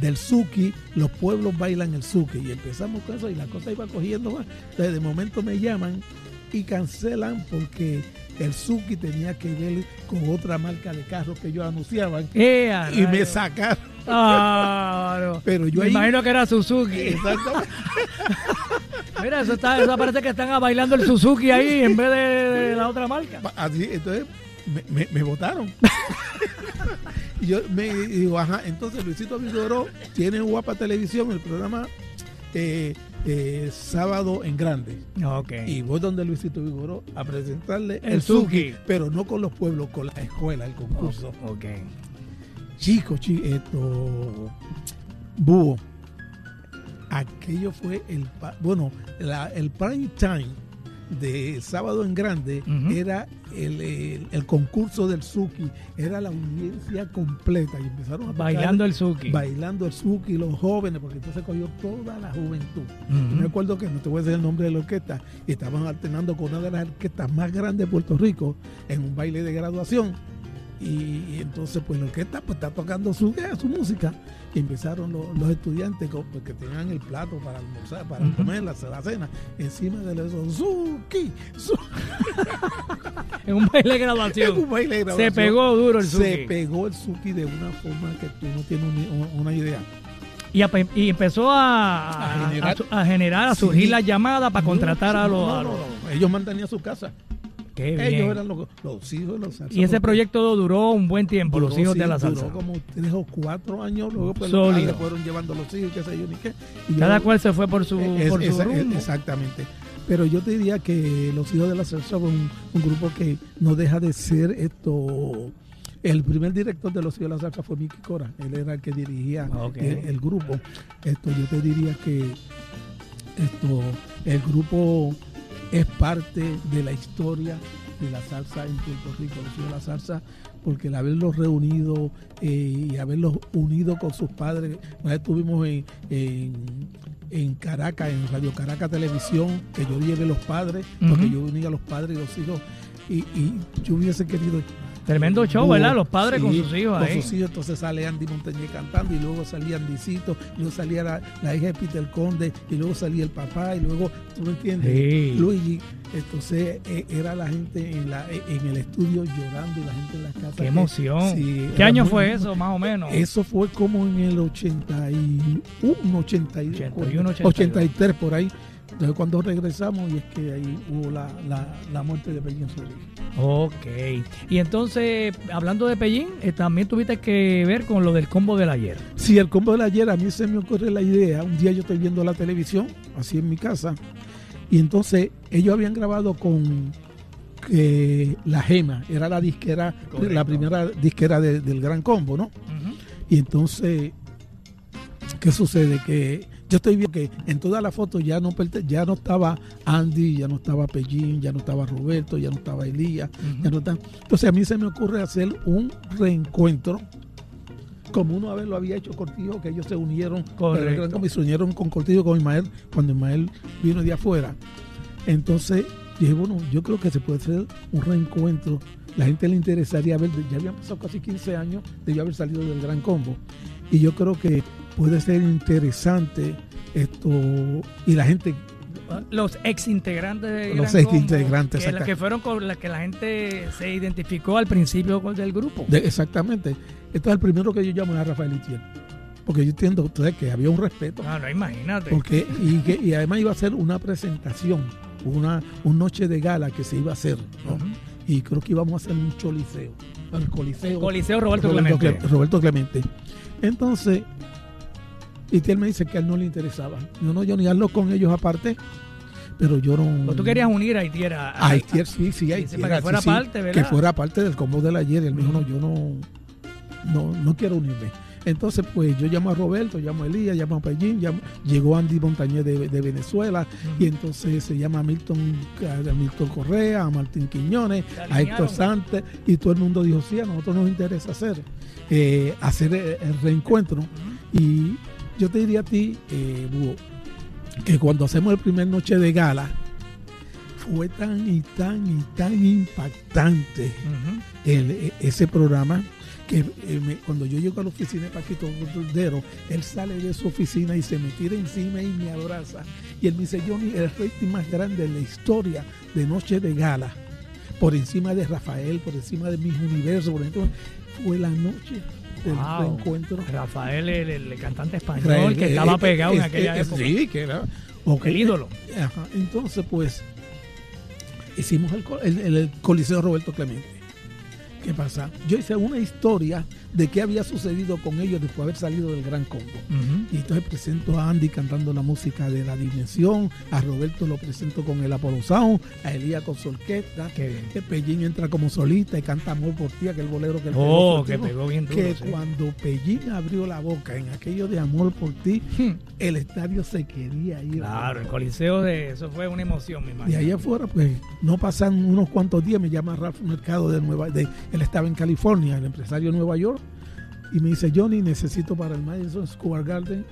del Suki, los pueblos bailan el Suki y empezamos con eso y la cosa iba cogiendo más. Entonces de momento me llaman y cancelan porque el Suki tenía que ver con otra marca de carros que ellos anunciaban y me rayos. Sacaron. Claro. Pero yo Me ahí- imagino que era Suzuki. Exactamente. Mira, eso, está, eso parece que están bailando el Suzuki ahí en vez de, de la otra marca. Así, entonces me, votaron. y yo me digo, ajá, entonces Luisito Vigoró tiene en Guapa Televisión el programa eh, eh, Sábado en Grande. Ok. Y voy donde Luisito Vigoró a presentarle El el, Suki, pero no con los pueblos, con la escuela, el concurso. Ok. Chicos, chi- esto, Búho, aquello fue el, bueno, la- el prime time de Sábado en Grande era el, el- el concurso del Suki, era la audiencia completa y empezaron a tocar Bailando el Suki. bailando el Suki, los jóvenes, porque entonces cogió toda la juventud. Yo me acuerdo que no te voy a decir el nombre de la orquesta, y estaban alternando con una de las orquestas más grandes de Puerto Rico en un baile de graduación. Y, y entonces, pues la orquesta pues, está tocando su, eh, su música. Y empezaron los, los estudiantes con- pues, que tenían el plato para almorzar, para Ujú. comer la, la cena, encima de eso, Suki, Suki. En un baile de En graduación. un baile de Se graduación. pegó duro el Se Suki. pegó el Suki de una forma que tú no tienes ni- una idea. Y, empezó a, generar. a- a generar, a surgir Sí. las llamadas para contratar No, a los. no, no, los- no. Ellos mantenían su casa. Qué Ellos bien. eran los, los hijos de los salsa Y ese proyecto duró un buen tiempo, los hijos sí, de la salsa. Duró como tres o cuatro años, luego pues Sólido. fueron llevando los hijos, qué sé yo, ni qué. Y Cada yo- cual se fue por su, es- por su esa- es- rumbo. exactamente. Pero yo te diría que los hijos de la salsa fue un, un grupo que no deja de ser esto. El primer director de los hijos de la salsa fue Mickey Cora. Él era el que dirigía Ok. el, el grupo. Esto yo te diría que esto el grupo es parte de la historia de la salsa en Puerto Rico, los hijos de la salsa, porque el haberlos reunido eh, y haberlos unido con sus padres, una vez estuvimos en, en, en Caracas, en Radio Caracas Televisión, que yo llevé los padres, porque yo unía a los padres y los hijos, y, y yo hubiese querido Tremendo show, ¿verdad? Los padres con sus hijos con ahí. sus hijos, entonces sale Andy Montañez cantando y luego salía Andicito, y luego salía la, la hija de Peter Conde y luego salía el papá y luego, ¿tú me entiendes? Sí. Luigi, entonces eh, era la gente en, la, en el estudio llorando y la gente en la casa. Qué que- emoción. sí, ¿Qué año muy- fue eso, más o menos? Eso fue como en el 81, 82, 81, 83 por ahí. Entonces cuando regresamos y es que ahí hubo la, la, la muerte de Peña Solís. Ok. Y entonces, hablando de Pellín, eh, también tuviste que ver con lo del combo del ayer. Si el combo del ayer, a mí se me ocurre la idea. Un día yo estoy viendo la televisión, así en mi casa, y entonces ellos habían grabado con que la Gema era la disquera, Correcto. la primera disquera de- del Gran Combo, ¿no? Y entonces, ¿qué sucede? Que yo estoy viendo que en todas las fotos ya no ya no estaba Andy, ya no estaba Pellín, ya no estaba Roberto, ya no estaba Elías, ya no está- Entonces a mí se me ocurre hacer un reencuentro como uno a ver lo había hecho Cortijo, que ellos se unieron, Gran Combo, y se unieron con Cortijo, con Ismael, cuando Ismael vino de afuera. Entonces, dije, bueno, yo creo que se puede hacer un reencuentro. La gente le interesaría ver, ya habían pasado casi 15 años de yo haber salido del Gran Combo. Y yo creo que puede ser interesante esto. Y la gente, Los ex integrantes de Los Gran ex Combo, integrantes, que, fueron con las que la gente se identificó al principio del grupo. de- exactamente. Esto es el primero que yo llamo a Rafael Itiel. Porque yo entiendo ustedes que había un respeto. Ah, no, imagínate. Porque, y, que- y además iba a ser una presentación, una, una noche de gala que se iba a hacer. ¿no? Y creo que íbamos a hacer un choliseo. El coliseo. Coliseo Roberto, Roberto Clemente. Cle- Roberto Clemente. Entonces, y él me dice que a él no le interesaba. Yo no, yo ni hablo con ellos aparte, pero yo no. Tú querías unir a Itiera. A Haitier, sí, sí, a para que fuera sí, parte, ¿verdad? Que fuera parte del combo del ayer. Y él me dijo, no, yo no, no, no quiero unirme. Entonces, pues yo llamo a Roberto, llamo a Elías, llamo a Pellín, llamo- llegó Andy Montañez de, de Venezuela, y entonces se llama a Milton, a Milton Correa, a Martín Quiñones, a. Héctor Santos, y todo el mundo dijo, sí, a nosotros nos interesa hacer, eh, hacer el, el reencuentro. Y yo te diría a ti, eh, Búho, que cuando hacemos el primer noche de gala, fue tan y tan y tan impactante el- e- ese programa que eh, me- cuando yo llego a la oficina de Paquito Cordero, él sale de su oficina y se me tira encima y me abraza. Y él me dice, Johnny, el rating más grande en la historia de Noche de Gala, por encima de Rafael, por encima de mis universos, por encima, fue la noche del Wow. reencuentro. Rafael, el, el cantante español, que eh, estaba eh, pegado en eh, aquella época. Sí, que era. ok. El ídolo. Ajá, Entonces, pues, hicimos el Coliseo Roberto Clemente. ¿Qué pasa? Yo hice una historia de qué había sucedido con ellos después de haber salido del Gran Combo. Ujú. Y entonces presento a Andy cantando la música de la dimensión, a Roberto lo presento con el Apollo Sound, a Elías con su orquesta, que Pellín entra como solista y canta Amor por ti, aquel bolero que él Oh, pegó que pegó bien duro. que sí. cuando Pellín abrió la boca en aquello de Amor por ti, Hmm. el estadio se quería ir. Claro, el coliseo de eso fue una emoción, mi De imagino. ahí afuera, pues no pasan unos cuantos días, me llama Rafa Mercado de Nueva de, él estaba en California, el empresario de Nueva York, y me dice, Johnny, necesito para el Madison Square Garden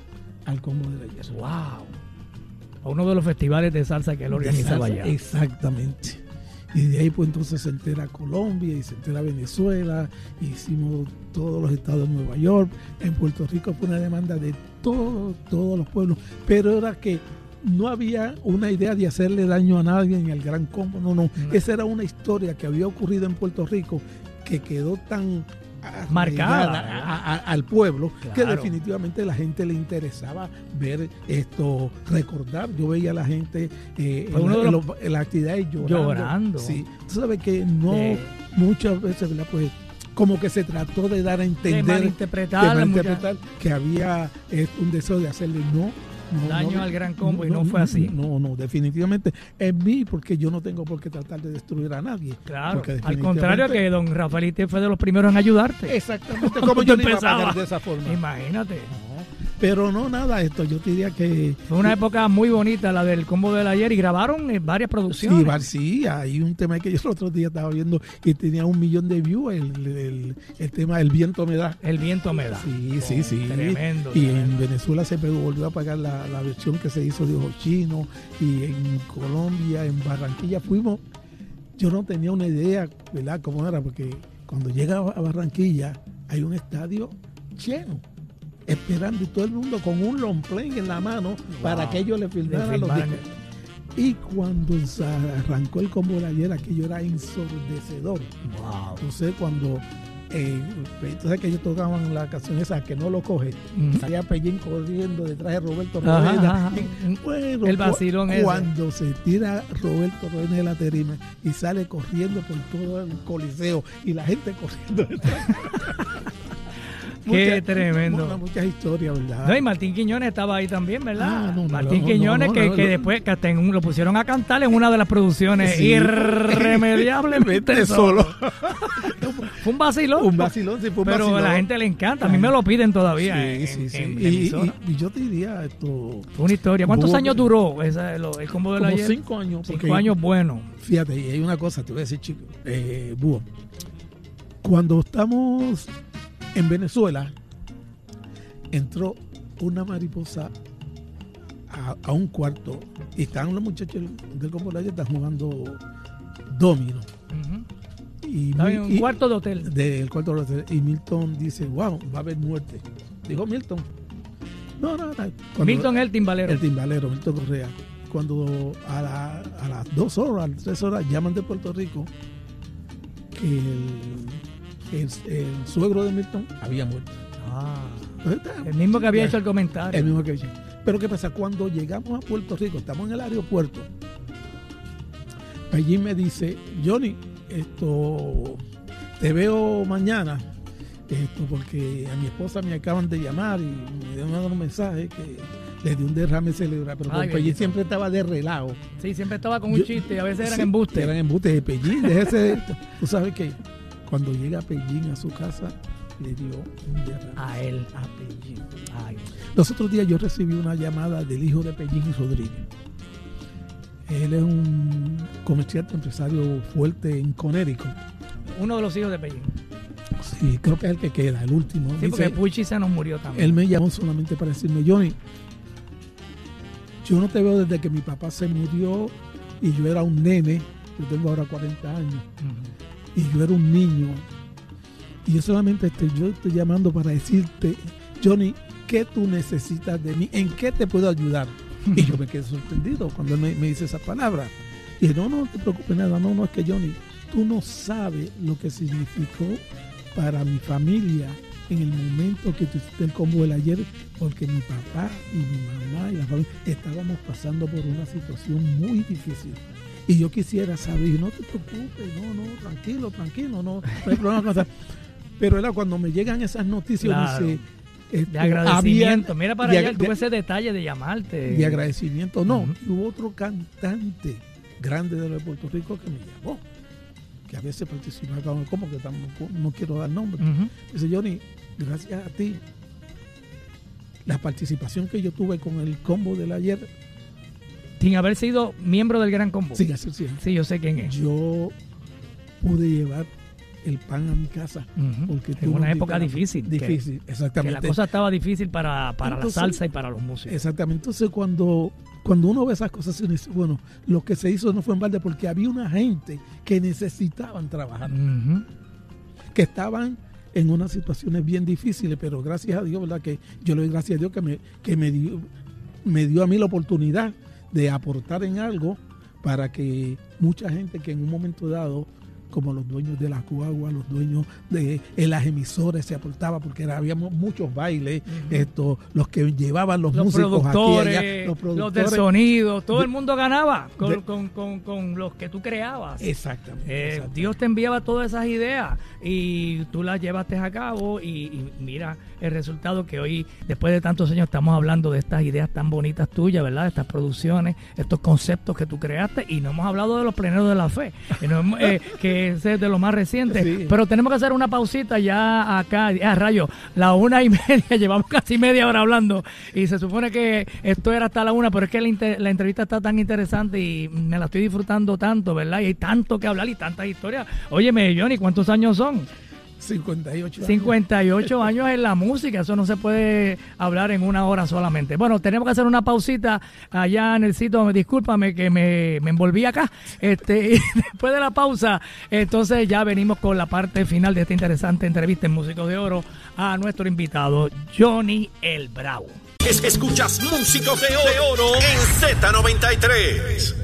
al combo de la Yes. Wow. A uno de los festivales de salsa que él organizaba allá. Exactamente. Y de ahí pues entonces se entera Colombia y se entera Venezuela, hicimos todos los estados de Nueva York, en Puerto Rico fue una demanda de todos, todos los pueblos, pero era que no había una idea de hacerle daño a nadie en el gran combo, no, no, No. esa era una historia que había ocurrido en Puerto Rico que quedó tan Marcada, arraigada a- a- al pueblo que definitivamente la gente le interesaba ver esto, recordar. Yo veía a la gente eh, en, uno de los- los- en las actividades llorando. Llorando. Sí, tú sabes que no De- muchas veces, ¿verdad? Pues como que se trató de dar a de entender, malinterpretar, de malinterpretar que había eh, un deseo de hacerle no. No, Daño no, al gran combo y no fue así. No, no, definitivamente es mí porque yo no tengo por qué tratar de destruir a nadie. Claro. Al contrario que don Rafaelite fue de los primeros en ayudarte. Exactamente, como yo tú no iba a empezabas. pagar de esa forma. Imagínate. Pero no nada esto, yo te diría que Fue una época muy bonita la del combo del ayer y grabaron eh, varias producciones. Sí, sí, hay un tema que yo el otro día estaba viendo y tenía un millón de views, el, el- el tema El viento me da. El viento me da. Sí, sí, sí. Tremendo, Y tremendo. en Venezuela se volvió a pagar la, la versión que se hizo de Ojo Chino. Y en Colombia, en Barranquilla fuimos. Yo no tenía una idea, ¿verdad?, cómo era, porque cuando llega a Barranquilla hay un estadio lleno. Esperando y todo el mundo con un long play en la mano para que ellos le filmaran los discos. Y cuando se arrancó el combo de ayer, aquello era ensordecedor. Wow. Entonces, cuando eh, entonces que ellos tocaban la canción esa que no lo coge, Ujú. salía Pellín corriendo detrás de Roberto Roena. ajá. Y, bueno, El cu- vacilón ese. cuando se tira Roberto Roena de la terima y sale corriendo por todo el coliseo y la gente corriendo detrás. Qué Muchas- tremendo. mu- Muchas historias, ¿verdad? No, y Martín Quiñones estaba ahí también, ¿verdad? Ah, no, no, Martín no, Quiñones, que, después que hasta en un- lo pusieron a cantar en una de las producciones Sí. irremediablemente solo. Fue un vacilón. un vacilón, sí, fue un pero a la gente le encanta. A mí me lo piden todavía. Sí, en- sí, sí. en- en Y- emisora. y, y yo te diría esto. Fue una historia. ¿Cuántos años duró esa, lo- el combo de la ayer? cinco años. Cinco años buenos. Fíjate, y hay una cosa, te voy a decir, chico, eh, Búho. Cuando estamos en Venezuela, entró una mariposa a, a un cuarto y estaban los muchachos del Combo de la Ayer, están jugando domino. Y, un y- cuarto de hotel. del cuarto de hotel, y Milton dice, wow, va a haber muerte. Dijo Milton. No, no, no. Cuando- Milton es el timbalero. el timbalero, Milton Correa. Cuando a, la- a las dos horas, a las tres horas, llaman de Puerto Rico que el, el- el suegro de Milton había muerto. Ah, el mismo que había hecho el comentario. el mismo que había hecho. Pero ¿qué pasa? Cuando llegamos a Puerto Rico, estamos en el aeropuerto, allí me dice, Johnny, esto te veo mañana, esto porque a mi esposa me acaban de llamar y me dieron un mensaje que le dio un derrame cerebral, pero Ay, Pellín siempre estaba de relajo. Sí, siempre estaba con un Yo- chiste a veces eran Sí, embustes. Eran embustes de Pellín, déjese de esto. Tú sabes que cuando llega Pellín a su casa, le dio un derrame. A él. A Pellín. Ay, Los otros días yo recibí una llamada del hijo de Pellín Rodríguez. Él es un comerciante empresario fuerte en Conérico. uno de los hijos de Pellín. Sí, creo que es el que queda, el último. Sí, Dice, porque Puchi se nos murió también. él me llamó solamente para decirme, Johnny, yo no te veo desde que mi papá se murió y yo era un nene, yo tengo ahora 40 años. Y yo era un niño. Y yo solamente estoy, yo estoy llamando para decirte, Johnny, ¿qué tú necesitas de mí? ¿En qué te puedo ayudar? Y yo me quedé sorprendido cuando él me, dice esa palabra. Y dije, no, no te preocupes nada, no, no, es que Johnny, tú no sabes lo que significó para mi familia en el momento que tú hiciste el combo del ayer, porque mi papá y mi mamá y la familia estábamos pasando por una situación muy difícil. Y yo quisiera saber, no te preocupes, no, no, tranquilo, tranquilo, no, no hay problema con eso. Pero era cuando me llegan esas noticias, Claro. dice, este, De agradecimiento. había- Mira para de allá, tuve de- ese detalle de llamarte. de agradecimiento. No, hubo otro cantante grande de, Puerto Rico que me llamó, que a veces participaba, como que tampoco, no quiero dar nombre. Dice Johnny, gracias a ti, la participación que yo tuve con el combo del ayer, Sin haber sido miembro del Gran Combo. sigue así siempre. Sí, yo sé quién es. Yo pude llevar el pan a mi casa. Porque en una época difícil. que- Difícil, Que, exactamente. la cosa estaba difícil para, para Entonces- la salsa y para los músicos. Exactamente. Entonces, cuando, cuando uno ve esas cosas, bueno, lo que se hizo no fue en balde porque había una gente que necesitaban trabajar, que estaban en unas situaciones bien difíciles, pero gracias a Dios, ¿verdad? Que yo le doy gracias a Dios que me, que me dio, me dio a mí la oportunidad de aportar en algo para que mucha gente que en un momento dado como los dueños de las guaguas, los dueños de eh, las emisoras se aportaba porque era, habíamos muchos bailes, esto, los que llevaban los, Los músicos productores, aquí allá, los, los del productores. sonido, todo de- el mundo ganaba con, de- con- con- con los que tú creabas. Exactamente. Eh, exactamente. Dios te enviaba todas esas ideas y tú las llevaste a cabo y, y mira el resultado que hoy, después de tantos años, estamos hablando de estas ideas tan bonitas tuyas, ¿verdad? Estas producciones, estos conceptos que tú creaste y no hemos hablado de los pleneros de la fe, que, no hemos- eh, que ese es de lo más reciente. Sí. Pero tenemos que hacer una pausita ya acá, a rayo, la una y media, llevamos casi media hora hablando y se supone que esto era hasta la una, pero es que la, inter- la entrevista está tan interesante y me la estoy disfrutando tanto, ¿verdad? Y hay tanto que hablar y tantas historias. Óyeme, Johnny, ¿cuántos años son? 58 años. 58 años en la música, eso no se puede hablar en una hora solamente. Bueno, tenemos que hacer una pausita allá en el sitio, discúlpame que me, me envolví acá. Este, y después de la pausa, entonces ya venimos con la parte final de esta interesante entrevista en Músicos de Oro a nuestro invitado Johnny El Bravo. Es- escuchas Músicos de Oro en Z93.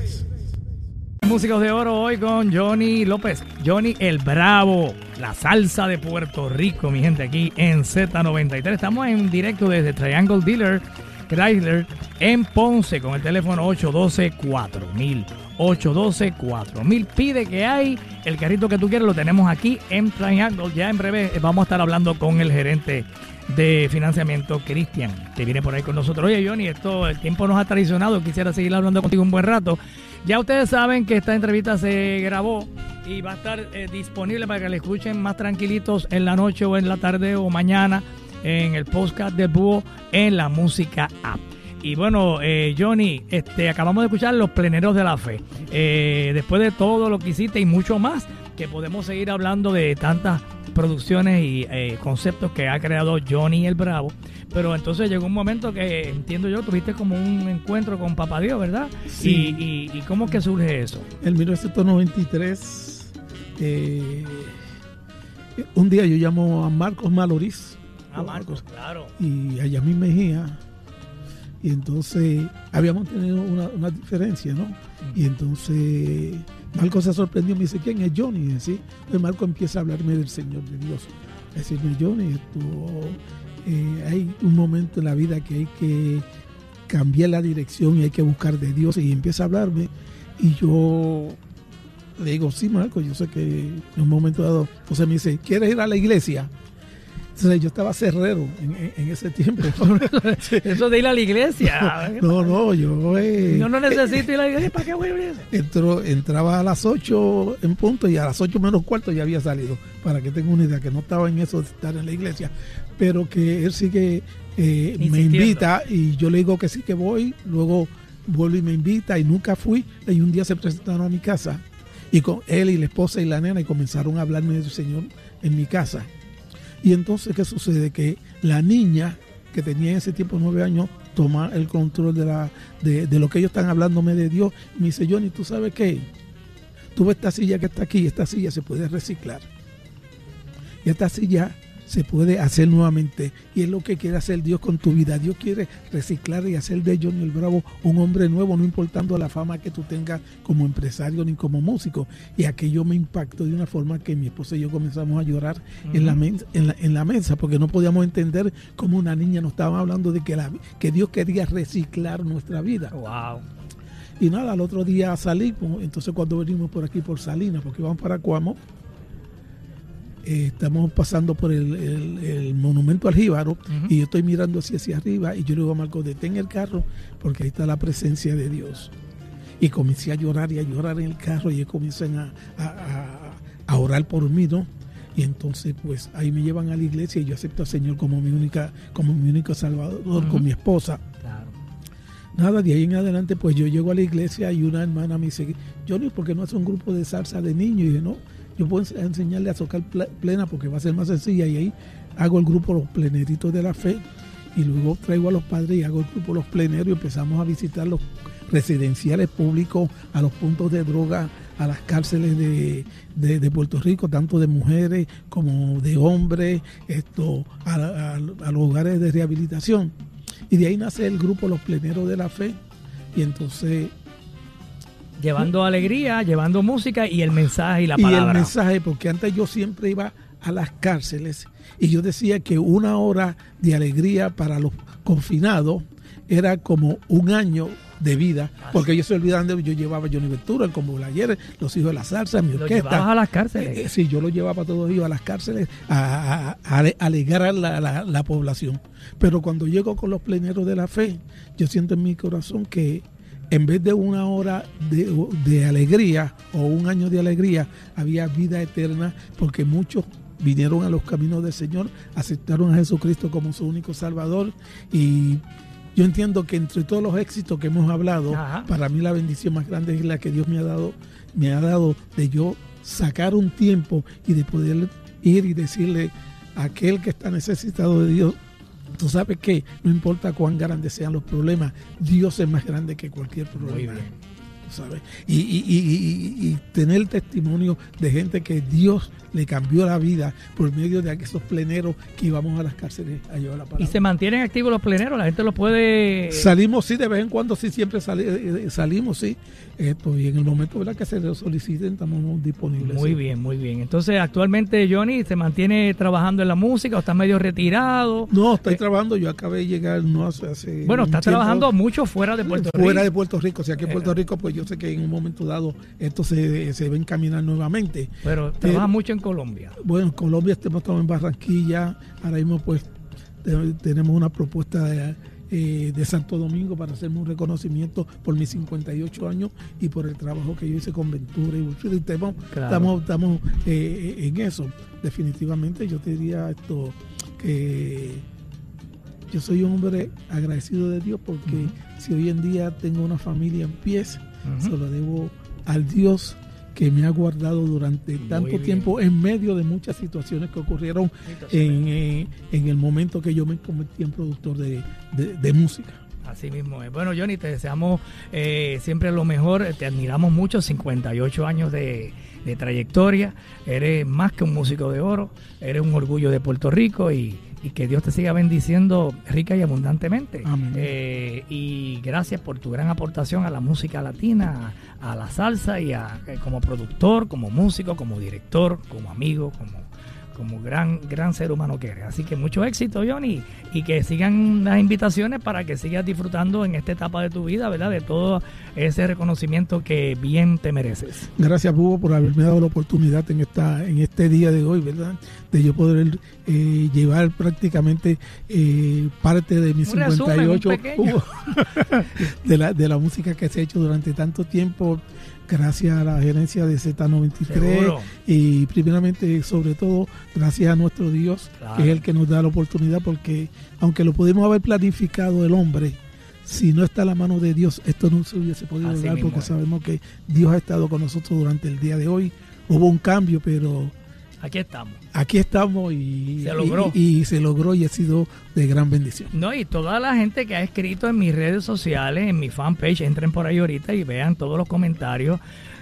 Músicos de Oro hoy con Johnny López, Johnny el Bravo, la salsa de Puerto Rico, mi gente, aquí en Z93. Estamos en directo desde Triangle Dealer Chrysler en Ponce con el teléfono 812-4000. 812-4000. Pide que hay el carrito que tú quieres, lo tenemos aquí en Triangle. Ya en breve vamos a estar hablando con el gerente de financiamiento, Cristian, que viene por ahí con nosotros. Oye, Johnny, esto, el tiempo nos ha traicionado. Quisiera seguir hablando contigo un buen rato. Ya ustedes saben que esta entrevista se grabó y va a estar eh, disponible para que la escuchen más tranquilitos en la noche o en la tarde o mañana en el podcast de Búho en la música app. Y bueno, eh, Johnny, este, acabamos de escuchar Los Pleneros de la Fe. Eh, después de todo lo que hiciste y mucho más, que podemos seguir hablando de tantas producciones y eh, conceptos que ha creado Johnny el Bravo. Pero entonces llegó un momento que, entiendo yo, tuviste como un encuentro con Papá Dios, ¿verdad? Sí. ¿Y, y, y cómo es que surge eso? En 1993, eh, un día yo llamo a Marcos Maloriz. Ah, Marcos, claro. y a Yamil Mejía. Y entonces habíamos tenido una, una diferencia, ¿no? Y entonces Marco se sorprendió, me dice, ¿quién es Johnny? Y así, pues Marco empieza a hablarme del Señor de Dios. A decirme, Johnny, eh, hay un momento en la vida que hay que cambiar la dirección y hay que buscar de Dios. Y empieza a hablarme y yo le digo, sí, Marco, yo sé que en un momento dado, entonces me dice, ¿quieres ir a la iglesia? Entonces yo estaba cerrero en, ese tiempo. Eso de ir a la iglesia. no, no, yo... eh, Yo no necesito ir a la iglesia. ¿Para qué voy a iglesia? entró, entraba a las 8 en punto y a las 8 menos cuarto ya había salido. Para que tenga una idea, que no estaba en eso de estar en la iglesia. Pero que él sí que eh, me invita y yo le digo que sí que voy. Luego vuelve y me invita y nunca fui. Y un día se presentaron a mi casa y con él y la esposa y la nena y comenzaron a hablarme del Señor en mi casa. Y entonces, ¿qué sucede? Que la niña que tenía en ese tiempo nueve años toma el control de, la, de, de lo que ellos están hablándome de Dios. Y me dice, Johnny, ¿tú sabes qué? Tú ves esta silla que está aquí, esta silla se puede reciclar. Y esta silla se puede hacer nuevamente. Y es lo que quiere hacer Dios con tu vida. Dios quiere reciclar y hacer de Johnny el Bravo un hombre nuevo, no importando la fama que tú tengas como empresario ni como músico. Y aquello me impactó de una forma que mi esposa y yo comenzamos a llorar en, la men- en, la, en la mesa, porque no podíamos entender cómo una niña nos estaba hablando de que, la, que Dios quería reciclar nuestra vida. Wow. Y nada, al otro día salimos, entonces cuando venimos por aquí por Salinas, porque vamos para Cuamo, eh, estamos pasando por el, el- el monumento al Jíbaro y yo estoy mirando hacia, hacia arriba y yo le digo a Marco, detén el carro porque ahí está la presencia de Dios. Y comencé a llorar y a llorar en el carro y ellos comienzan a, a- a- a orar por mí, ¿no? Y entonces, pues ahí me llevan a la iglesia y yo acepto al Señor como mi única, como mi único salvador, con mi esposa. Claro. Nada, de ahí en adelante, pues yo llego a la iglesia y una hermana me dice, Johnny, ¿por qué no hace un grupo de salsa de niños? Y dije, no, yo puedo ens- enseñarle a tocar plena porque va a ser más sencilla. Y ahí hago el grupo Los Pleneritos de la Fe y luego traigo a los padres y hago el grupo Los Pleneros y empezamos a visitar los residenciales públicos, a los puntos de droga, a las cárceles de, de- de Puerto Rico, tanto de mujeres como de hombres, esto, a, a- a los hogares de rehabilitación. Y de ahí nace el grupo Los Pleneros de la Fe. Y entonces, Llevando alegría, llevando música y el mensaje y la y el palabra. mensaje, porque antes yo siempre iba a las cárceles y yo decía que una hora de alegría para los confinados era como un año de vida, porque ellos se olvidaban de yo llevaba a Johnny Ventura, el Combo Ayer, los hijos de la salsa, mi Lo orquesta. llevabas a las cárceles. Eh, eh, sí, yo lo llevaba todos ellos a las cárceles a, a- a- a alegrar a la, la- la población. Pero cuando llego con los pleneros de la fe, yo siento en mi corazón que en vez de una hora de, de alegría o un año de alegría, había vida eterna porque muchos vinieron a los caminos del Señor, aceptaron a Jesucristo como su único Salvador y yo entiendo que entre todos los éxitos que hemos hablado, Ajá. para mí la bendición más grande es la que Dios me ha dado, me ha dado de yo sacar un tiempo y de poder ir y decirle a aquel que está necesitado de Dios, tú sabes que no importa cuán grandes sean los problemas, Dios es más grande que cualquier problema. bien. ¿Sabes? Y, y- y- y- y tener testimonio de gente que Dios le cambió la vida por medio de esos pleneros que íbamos a las cárceles a llevar la Y palabra. se mantienen activos los pleneros, la gente los puede... Salimos, sí, de vez en cuando, sí, siempre sali- eh, salimos, sí. Esto, y en el momento ¿verdad? que se lo soliciten, estamos disponibles. Muy sí. bien, muy bien. Entonces, actualmente Johnny se mantiene trabajando en la música o está medio retirado. No, estoy Eh, trabajando, yo acabé de llegar no hace... hace Bueno, está trabajando mucho fuera de Puerto fuera Rico. de Puerto Rico. O sea, aquí en Puerto Rico, pues yo yo sé que en un momento dado esto se, se va a encaminar nuevamente. Pero trabaja mucho en Colombia. Bueno, en Colombia estamos en Barranquilla, ahora mismo pues te- tenemos una propuesta de, eh, de Santo Domingo para hacerme un reconocimiento por mis 58 años y por el trabajo que yo hice con Ventura y. Y Estamos, Claro. estamos, estamos, eh, en eso. Definitivamente yo te diría esto que yo soy un hombre agradecido de Dios porque si hoy en día tengo una familia en pies, Se lo debo al Dios que me ha guardado durante tanto bien. tiempo en medio de muchas situaciones que ocurrieron en, eh, en el momento que yo me convertí en productor de, de- de música. Así mismo es. Bueno, Johnny, te deseamos eh, siempre lo mejor. Te admiramos mucho. 58 años de, de trayectoria. Eres más que un músico de oro. Eres un orgullo de Puerto Rico y, y que Dios te siga bendiciendo rica y abundantemente. Amén. Eh, y gracias por tu gran aportación a la música latina, a, la salsa y a, eh, como productor, como músico, como director, como amigo, como como gran gran ser humano que eres. Así que mucho éxito, Johnny, y que sigan las invitaciones para que sigas disfrutando en esta etapa de tu vida, ¿verdad? De todo ese reconocimiento que bien te mereces. Gracias, Bubo, por haberme dado la oportunidad en esta en este día de hoy, ¿verdad? De yo poder eh, llevar prácticamente eh, parte de mis Un resumen, 58 un pequeño. Hugo, de, la, de la música que se ha hecho durante tanto tiempo, gracias a la gerencia de Z93 Seguro. y primeramente, sobre todo, gracias a nuestro Dios, Claro. que es el que nos da la oportunidad, porque aunque lo pudimos haber planificado el hombre, si no está la mano de Dios, esto no se hubiese podido Así dar mismo porque sabemos que Dios ha estado con nosotros durante el día de hoy. Hubo un cambio, pero Aquí estamos. aquí estamos y Se logró. Y, y se logró y ha sido de gran bendición. No, y toda la gente que ha escrito en mis redes sociales, en mi fanpage, entren por ahí ahorita y vean todos los comentarios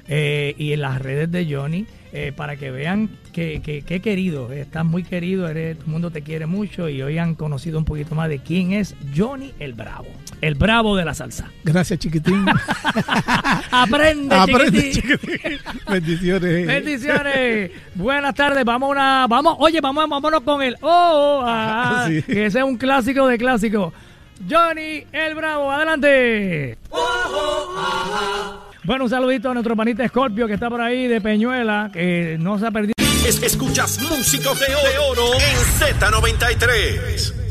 eh, y en las redes de Johnny eh, para que vean que, que, que querido, estás muy querido, eres, todo el mundo te quiere mucho y hoy han conocido un poquito más de quién es Johnny el Bravo, el Bravo de la salsa. Gracias, chiquitín. Aprende, Aprende, chiquitín. chiquitín. Bendiciones. Bendiciones. Buenas tardes. Vamos a una, vamos, oye, vamos, vámonos con el oh, ah, Sí. que ese es un clásico de clásicos. Johnny el Bravo, adelante. Bueno, un saludito a nuestro panita Scorpio que está por ahí de Peñuela, que no se ha perdido. Es- escuchas Músicos de Oro en Z93.